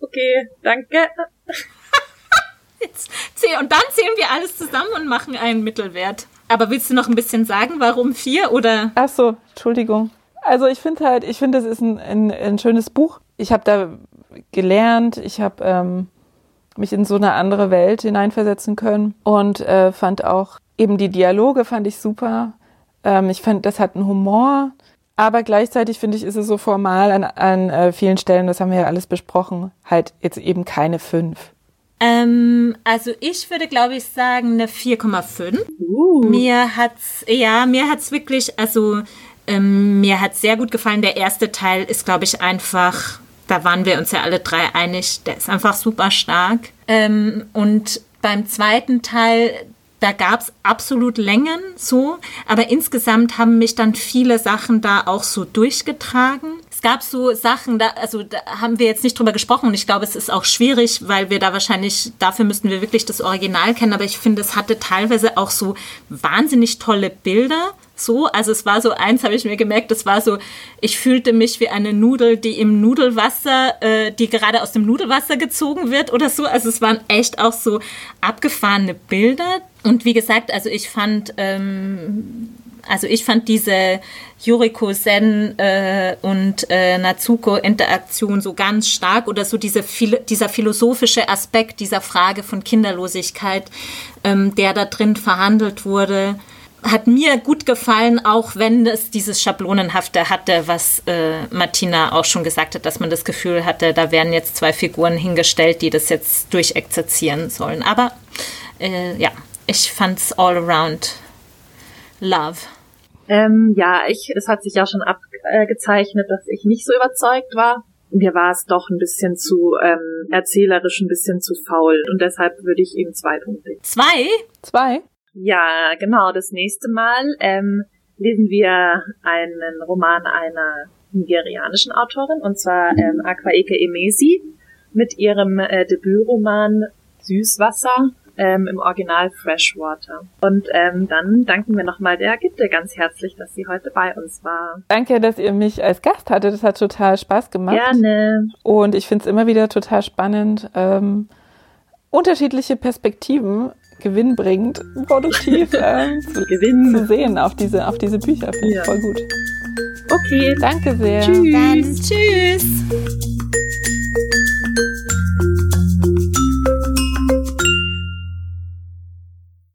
Okay, danke. Jetzt zähl, und dann zählen wir alles zusammen und machen einen Mittelwert. Aber willst du noch ein bisschen sagen, warum vier oder? Ach so, Entschuldigung. Also ich finde halt, ich finde, es ist ein, ein, ein, schönes Buch. Ich habe da gelernt, ich habe ähm, mich in so eine andere Welt hineinversetzen können und äh, fand auch eben die Dialoge fand ich super. Ähm, ich fand, das hat einen Humor, aber gleichzeitig finde ich, ist es so formal an, an äh, vielen Stellen, das haben wir ja alles besprochen, halt jetzt eben keine fünf. Ähm, also ich würde, glaube ich, sagen eine 4,5. Uh. Mir hat's, ja, mir hat's wirklich, also ähm, mir hat's sehr gut gefallen. Der erste Teil ist, glaube ich, einfach, da waren wir uns ja alle drei einig, der ist einfach super stark. Ähm, und beim zweiten Teil, da gab es absolut Längen so, aber insgesamt haben mich dann viele Sachen da auch so durchgetragen gab so Sachen, da, also da haben wir jetzt nicht drüber gesprochen und ich glaube, es ist auch schwierig, weil wir da wahrscheinlich, dafür müssten wir wirklich das Original kennen, aber ich finde, es hatte teilweise auch so wahnsinnig tolle Bilder. So, also es war so eins, habe ich mir gemerkt, das war so, ich fühlte mich wie eine Nudel, die im Nudelwasser, äh, die gerade aus dem Nudelwasser gezogen wird oder so. Also es waren echt auch so abgefahrene Bilder. Und wie gesagt, also ich fand ähm, also ich fand diese Yuriko Sen äh, und äh, Natsuko Interaktion so ganz stark oder so diese, dieser philosophische Aspekt dieser Frage von Kinderlosigkeit, ähm, der da drin verhandelt wurde, hat mir gut gefallen, auch wenn es dieses Schablonenhafte hatte, was äh, Martina auch schon gesagt hat, dass man das Gefühl hatte, da werden jetzt zwei Figuren hingestellt, die das jetzt durchexerzieren sollen. Aber äh, ja, ich fand's all around Love. Ähm, ja, ich, es hat sich ja schon abgezeichnet, dass ich nicht so überzeugt war. Mir war es doch ein bisschen zu ähm, erzählerisch, ein bisschen zu faul. Und deshalb würde ich ihm zwei Punkte. Zwei? Zwei? Ja, genau. Das nächste Mal ähm, lesen wir einen Roman einer nigerianischen Autorin, und zwar ähm, Akwaeke Emesi mit ihrem äh, Debütroman Süßwasser ähm, im Original Freshwater. Und ähm, dann danken wir nochmal der Gitte ganz herzlich, dass sie heute bei uns war. Danke, dass ihr mich als Gast hattet. Das hat total Spaß gemacht. Gerne. Und ich finde es immer wieder total spannend, ähm, unterschiedliche Perspektiven gewinnbringend, produktiv ähm, zu, zu sehen auf diese, auf diese Bücher. Finde Ja. ich voll gut. Okay. Danke sehr. Tschüss. Dann tschüss.